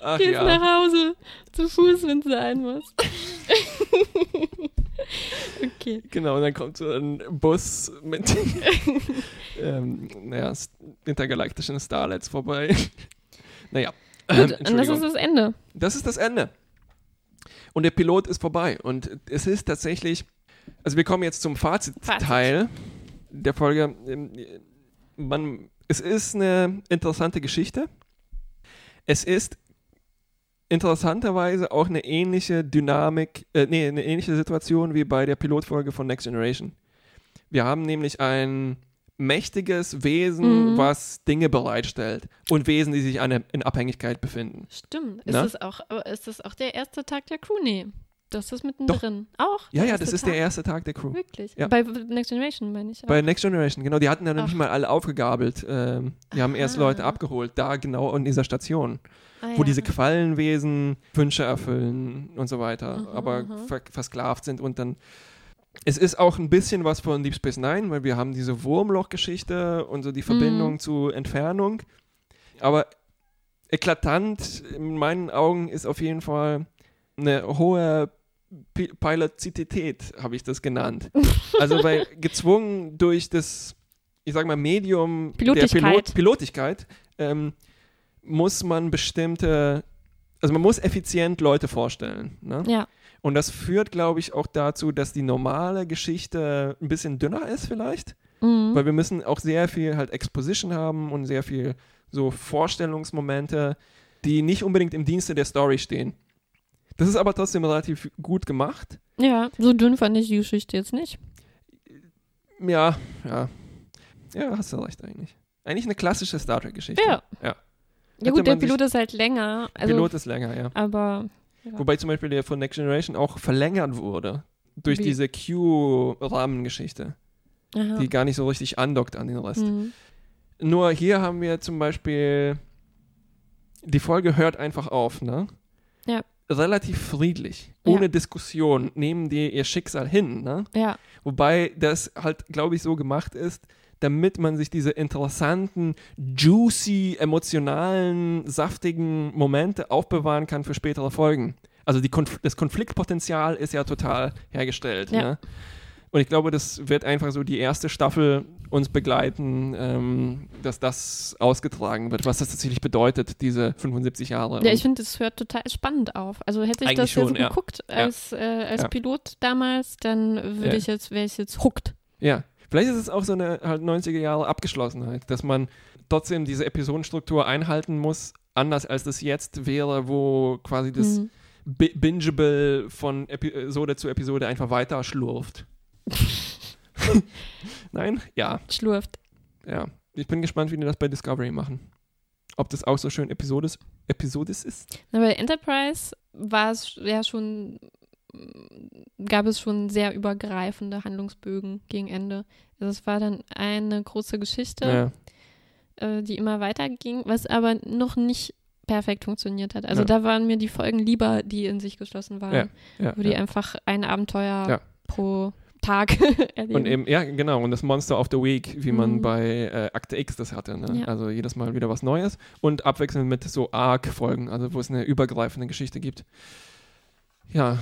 Ach Gehst ja. nach Hause. Zu Fuß, wenn es sein muss. okay. Genau, und dann kommt so ein Bus mit ähm, naja, intergalaktischen Starlets vorbei. naja. Gut, Ähm, und das ist das Ende. Das ist das Ende. Und der Pilot ist vorbei. Und es ist tatsächlich, also wir kommen jetzt zum Fazitteil der Folge. Ähm, Man, es ist eine interessante Geschichte. Es ist interessanterweise auch eine ähnliche Dynamik, äh, nee, eine ähnliche Situation wie bei der Pilotfolge von Next Generation. Wir haben nämlich ein mächtiges Wesen, Mhm. was Dinge bereitstellt und Wesen, die sich eine, in Abhängigkeit befinden. Stimmt. Ist das, auch, ist das auch der erste Tag der Crew? Nee. Das ist Doch. mittendrin. Auch? Ja, ja, das ist Tag? der erste Tag der Crew. Wirklich? Ja. Bei Next Generation meine ich. auch. Bei Next Generation, genau. Die hatten dann nicht Ach. mal alle aufgegabelt. Ähm, die haben erst Aha. Leute abgeholt, da genau an dieser Station, ah, wo ja. diese Quallenwesen Wünsche erfüllen und so weiter, Mhm, aber mhm. ver versklavt sind und dann. Es ist auch ein bisschen was von Deep Space Nine, weil wir haben diese Wurmloch-Geschichte und so die Verbindung Mhm. zu Entfernung. Aber eklatant in meinen Augen ist auf jeden Fall eine hohe Pi- Pilotizität, habe ich das genannt. Also weil gezwungen durch das, ich sag mal, Medium Pilotigkeit. der Pilot Pilotigkeit ähm, muss man bestimmte, also man muss effizient Leute vorstellen. Ne? Ja. Und das führt, glaube ich, auch dazu, dass die normale Geschichte ein bisschen dünner ist vielleicht, Mhm. weil wir müssen auch sehr viel halt Exposition haben und sehr viel so Vorstellungsmomente, die nicht unbedingt im Dienste der Story stehen. Das ist aber trotzdem relativ gut gemacht. Ja, so dünn fand ich die Geschichte jetzt nicht. Ja, ja. Ja, hast du recht eigentlich. Eigentlich eine klassische Star Trek-Geschichte. Ja. Ja. Ja gut, der Pilot ist halt länger. Also, Pilot ist länger, ja. aber Wobei zum Beispiel der von Next Generation auch verlängert wurde. Durch Wie? diese Q-Rahmengeschichte, die gar nicht so richtig andockt an den Rest. Mhm. Nur hier haben wir zum Beispiel, die Folge hört einfach auf, ne? Ja. Relativ friedlich, Ja. ohne Diskussion, nehmen die ihr Schicksal hin, ne? Ja, Wobei das halt, glaube ich, so gemacht ist, damit man sich diese interessanten, juicy, emotionalen, saftigen Momente aufbewahren kann für spätere Folgen. Also die Konf das Konfliktpotenzial ist ja total hergestellt. Ja. Ne? Und ich glaube, das wird einfach so die erste Staffel uns begleiten, ähm, dass das ausgetragen wird, was das tatsächlich bedeutet, diese 75 Jahre. ja ich finde, das hört total spannend auf. Also hätte ich Eigentlich das schon, jetzt ja. geguckt als, äh, als Ja. Pilot damals, dann würde Ja. ich jetzt, wäre ich jetzt hooked. Ja, vielleicht ist es auch so eine halt 90er Jahre Abgeschlossenheit, dass man trotzdem diese Episodenstruktur einhalten muss, anders als das jetzt wäre, wo quasi das Mhm. Bi- Bingeable von Episode zu Episode einfach weiter schlurft. Nein? Ja, Schlurft. ja. Ich bin gespannt, wie die das bei Discovery machen. Ob das auch so schön episodisch, episodisch ist. Na, bei Enterprise war es ja schon, gab es schon sehr übergreifende Handlungsbögen gegen Ende. Also es war dann eine große Geschichte, Ja, äh, die immer weiterging, was aber noch nicht perfekt funktioniert hat. Also Ja. da waren mir die Folgen lieber, die in sich geschlossen waren, ja, wo die einfach ein Abenteuer pro Tag erleben. Und eben, ja, genau, und das Monster of the Week, wie man Mhm. bei äh, Akte X das hatte. Ne? Ja. Also jedes Mal wieder was Neues und abwechselnd mit so Arc-Folgen, also wo es eine übergreifende Geschichte gibt. Ja,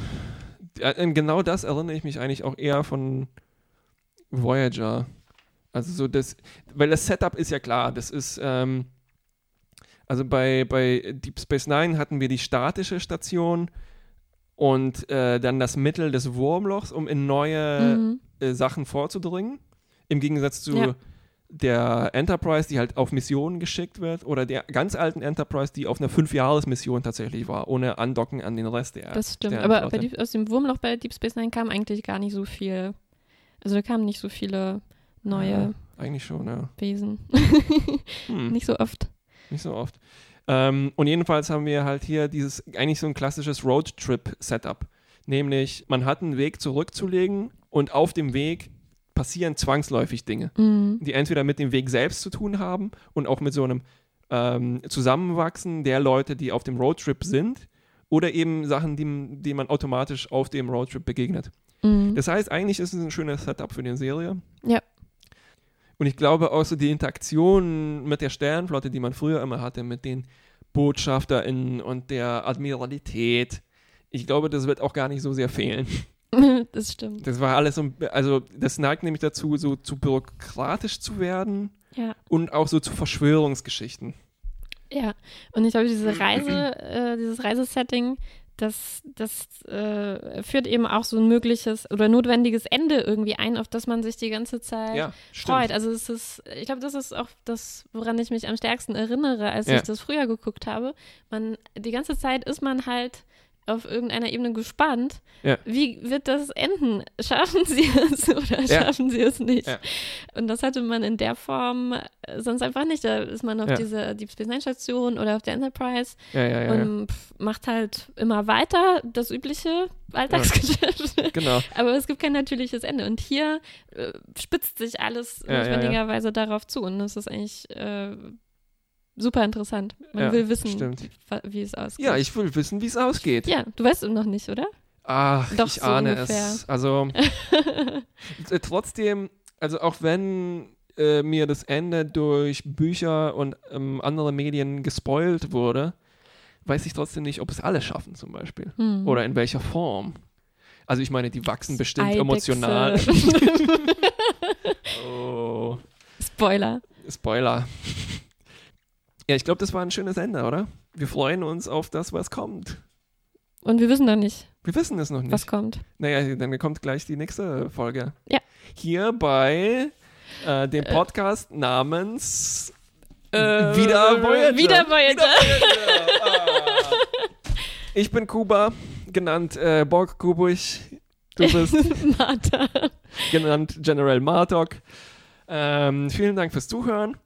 genau das erinnere ich mich eigentlich auch eher von Voyager. Also so das, weil das Setup ist ja klar, das ist, ähm, also bei, bei Deep Space Nine hatten wir die statische Station und äh, dann das Mittel des Wurmlochs, um in neue Mhm. äh, Sachen vorzudringen. Im Gegensatz zu Ja. Der Enterprise, die halt auf Missionen geschickt wird, oder der ganz alten Enterprise, die auf einer Fünfjahres-Mission tatsächlich war, ohne Andocken an den Rest der. Das stimmt. der Aber Deep, aus dem Wurmloch bei Deep Space Nine kam eigentlich gar nicht so viel. Also da kamen nicht so viele neue Ja, eigentlich schon, ja. Wesen. Hm, nicht so oft. nicht so oft. Ähm, und jedenfalls haben wir halt hier dieses, eigentlich so ein klassisches Roadtrip-Setup. Nämlich, man hat einen Weg zurückzulegen und auf dem Weg passieren zwangsläufig Dinge. Mhm. die entweder mit dem Weg selbst zu tun haben und auch mit so einem ähm, Zusammenwachsen der Leute, die auf dem Roadtrip sind, oder eben Sachen, die, die man automatisch auf dem Roadtrip begegnet. Mhm. Das heißt, eigentlich ist es ein schönes Setup für die Serie. Ja. Und ich glaube auch so die Interaktion mit der Sternenflotte, die man früher immer hatte, mit den BotschafterInnen und der Admiralität, ich glaube, das wird auch gar nicht so sehr fehlen. das stimmt. Das war alles so, also das neigt nämlich dazu, so zu bürokratisch zu werden Ja. und auch so zu Verschwörungsgeschichten. Ja. Und ich glaube, diese Reise, äh, dieses Reisesetting, das, das äh, führt eben auch so ein mögliches oder notwendiges Ende irgendwie ein, auf das man sich die ganze Zeit Ja, freut. Also es ist, ich glaube, das ist auch das, woran ich mich am stärksten erinnere, als Ja. ich das früher geguckt habe. Man, die ganze Zeit ist man halt auf irgendeiner Ebene gespannt. Ja. Wie wird das enden? Schaffen sie es oder Ja. schaffen sie es nicht? Ja. Und das hatte man in der Form äh, sonst einfach nicht. Da ist man auf dieser Deep Space Nine Station oder auf der Enterprise und pff, macht halt immer weiter das übliche Alltagsgeschäft. Genau. Aber es gibt kein natürliches Ende. Und hier äh, spitzt sich alles notwendigerweise darauf zu. Und das ist eigentlich äh, super interessant. Man Ja, will wissen, stimmt. wie es ausgeht. Ja, ich will wissen, wie es ausgeht. ja, du weißt es noch nicht, oder? Ach, Doch, ich so ahne ungefähr. es. Also äh, trotzdem, also auch wenn äh, mir das Ende durch Bücher und ähm, andere Medien gespoilt wurde, weiß ich trotzdem nicht, ob es alle schaffen zum Beispiel. Hm. Oder in welcher Form. Also ich meine, die wachsen bestimmt Eidechse. emotional. oh, Spoiler. Spoiler. Ja, ich glaube, das war ein schönes Ende, oder? Wir freuen uns auf das, was kommt. Und wir wissen noch nicht, Wir wissen es noch nicht. was kommt. Naja, dann kommt gleich die nächste Folge. Ja. Hier bei äh, dem Podcast namens Äh, Wieder Voyager. Wieder Voyager. Wieder Voyager. Ah. Ich bin Kuba, genannt äh, Borg Kubusch. Du bist Martha. genannt General Martok. Ähm, vielen Dank fürs Zuhören.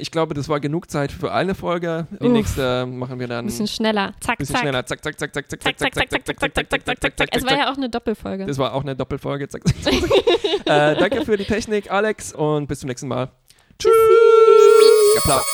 Ich glaube, das war genug Zeit für eine Folge. Die Uff. nächste machen wir dann Ein bisschen schneller. Zack, bisschen zack. schneller. Zack, zack, zack, zack, zack, Zack, zack, zack, zack, zack, zack, zack, zack, zack, zack, zack. Es war ja auch eine Doppelfolge. Das war auch eine Doppelfolge. Zack, zack, zack. äh, danke für die Technik, Alex, und bis zum nächsten Mal. Tschüss. Applaus.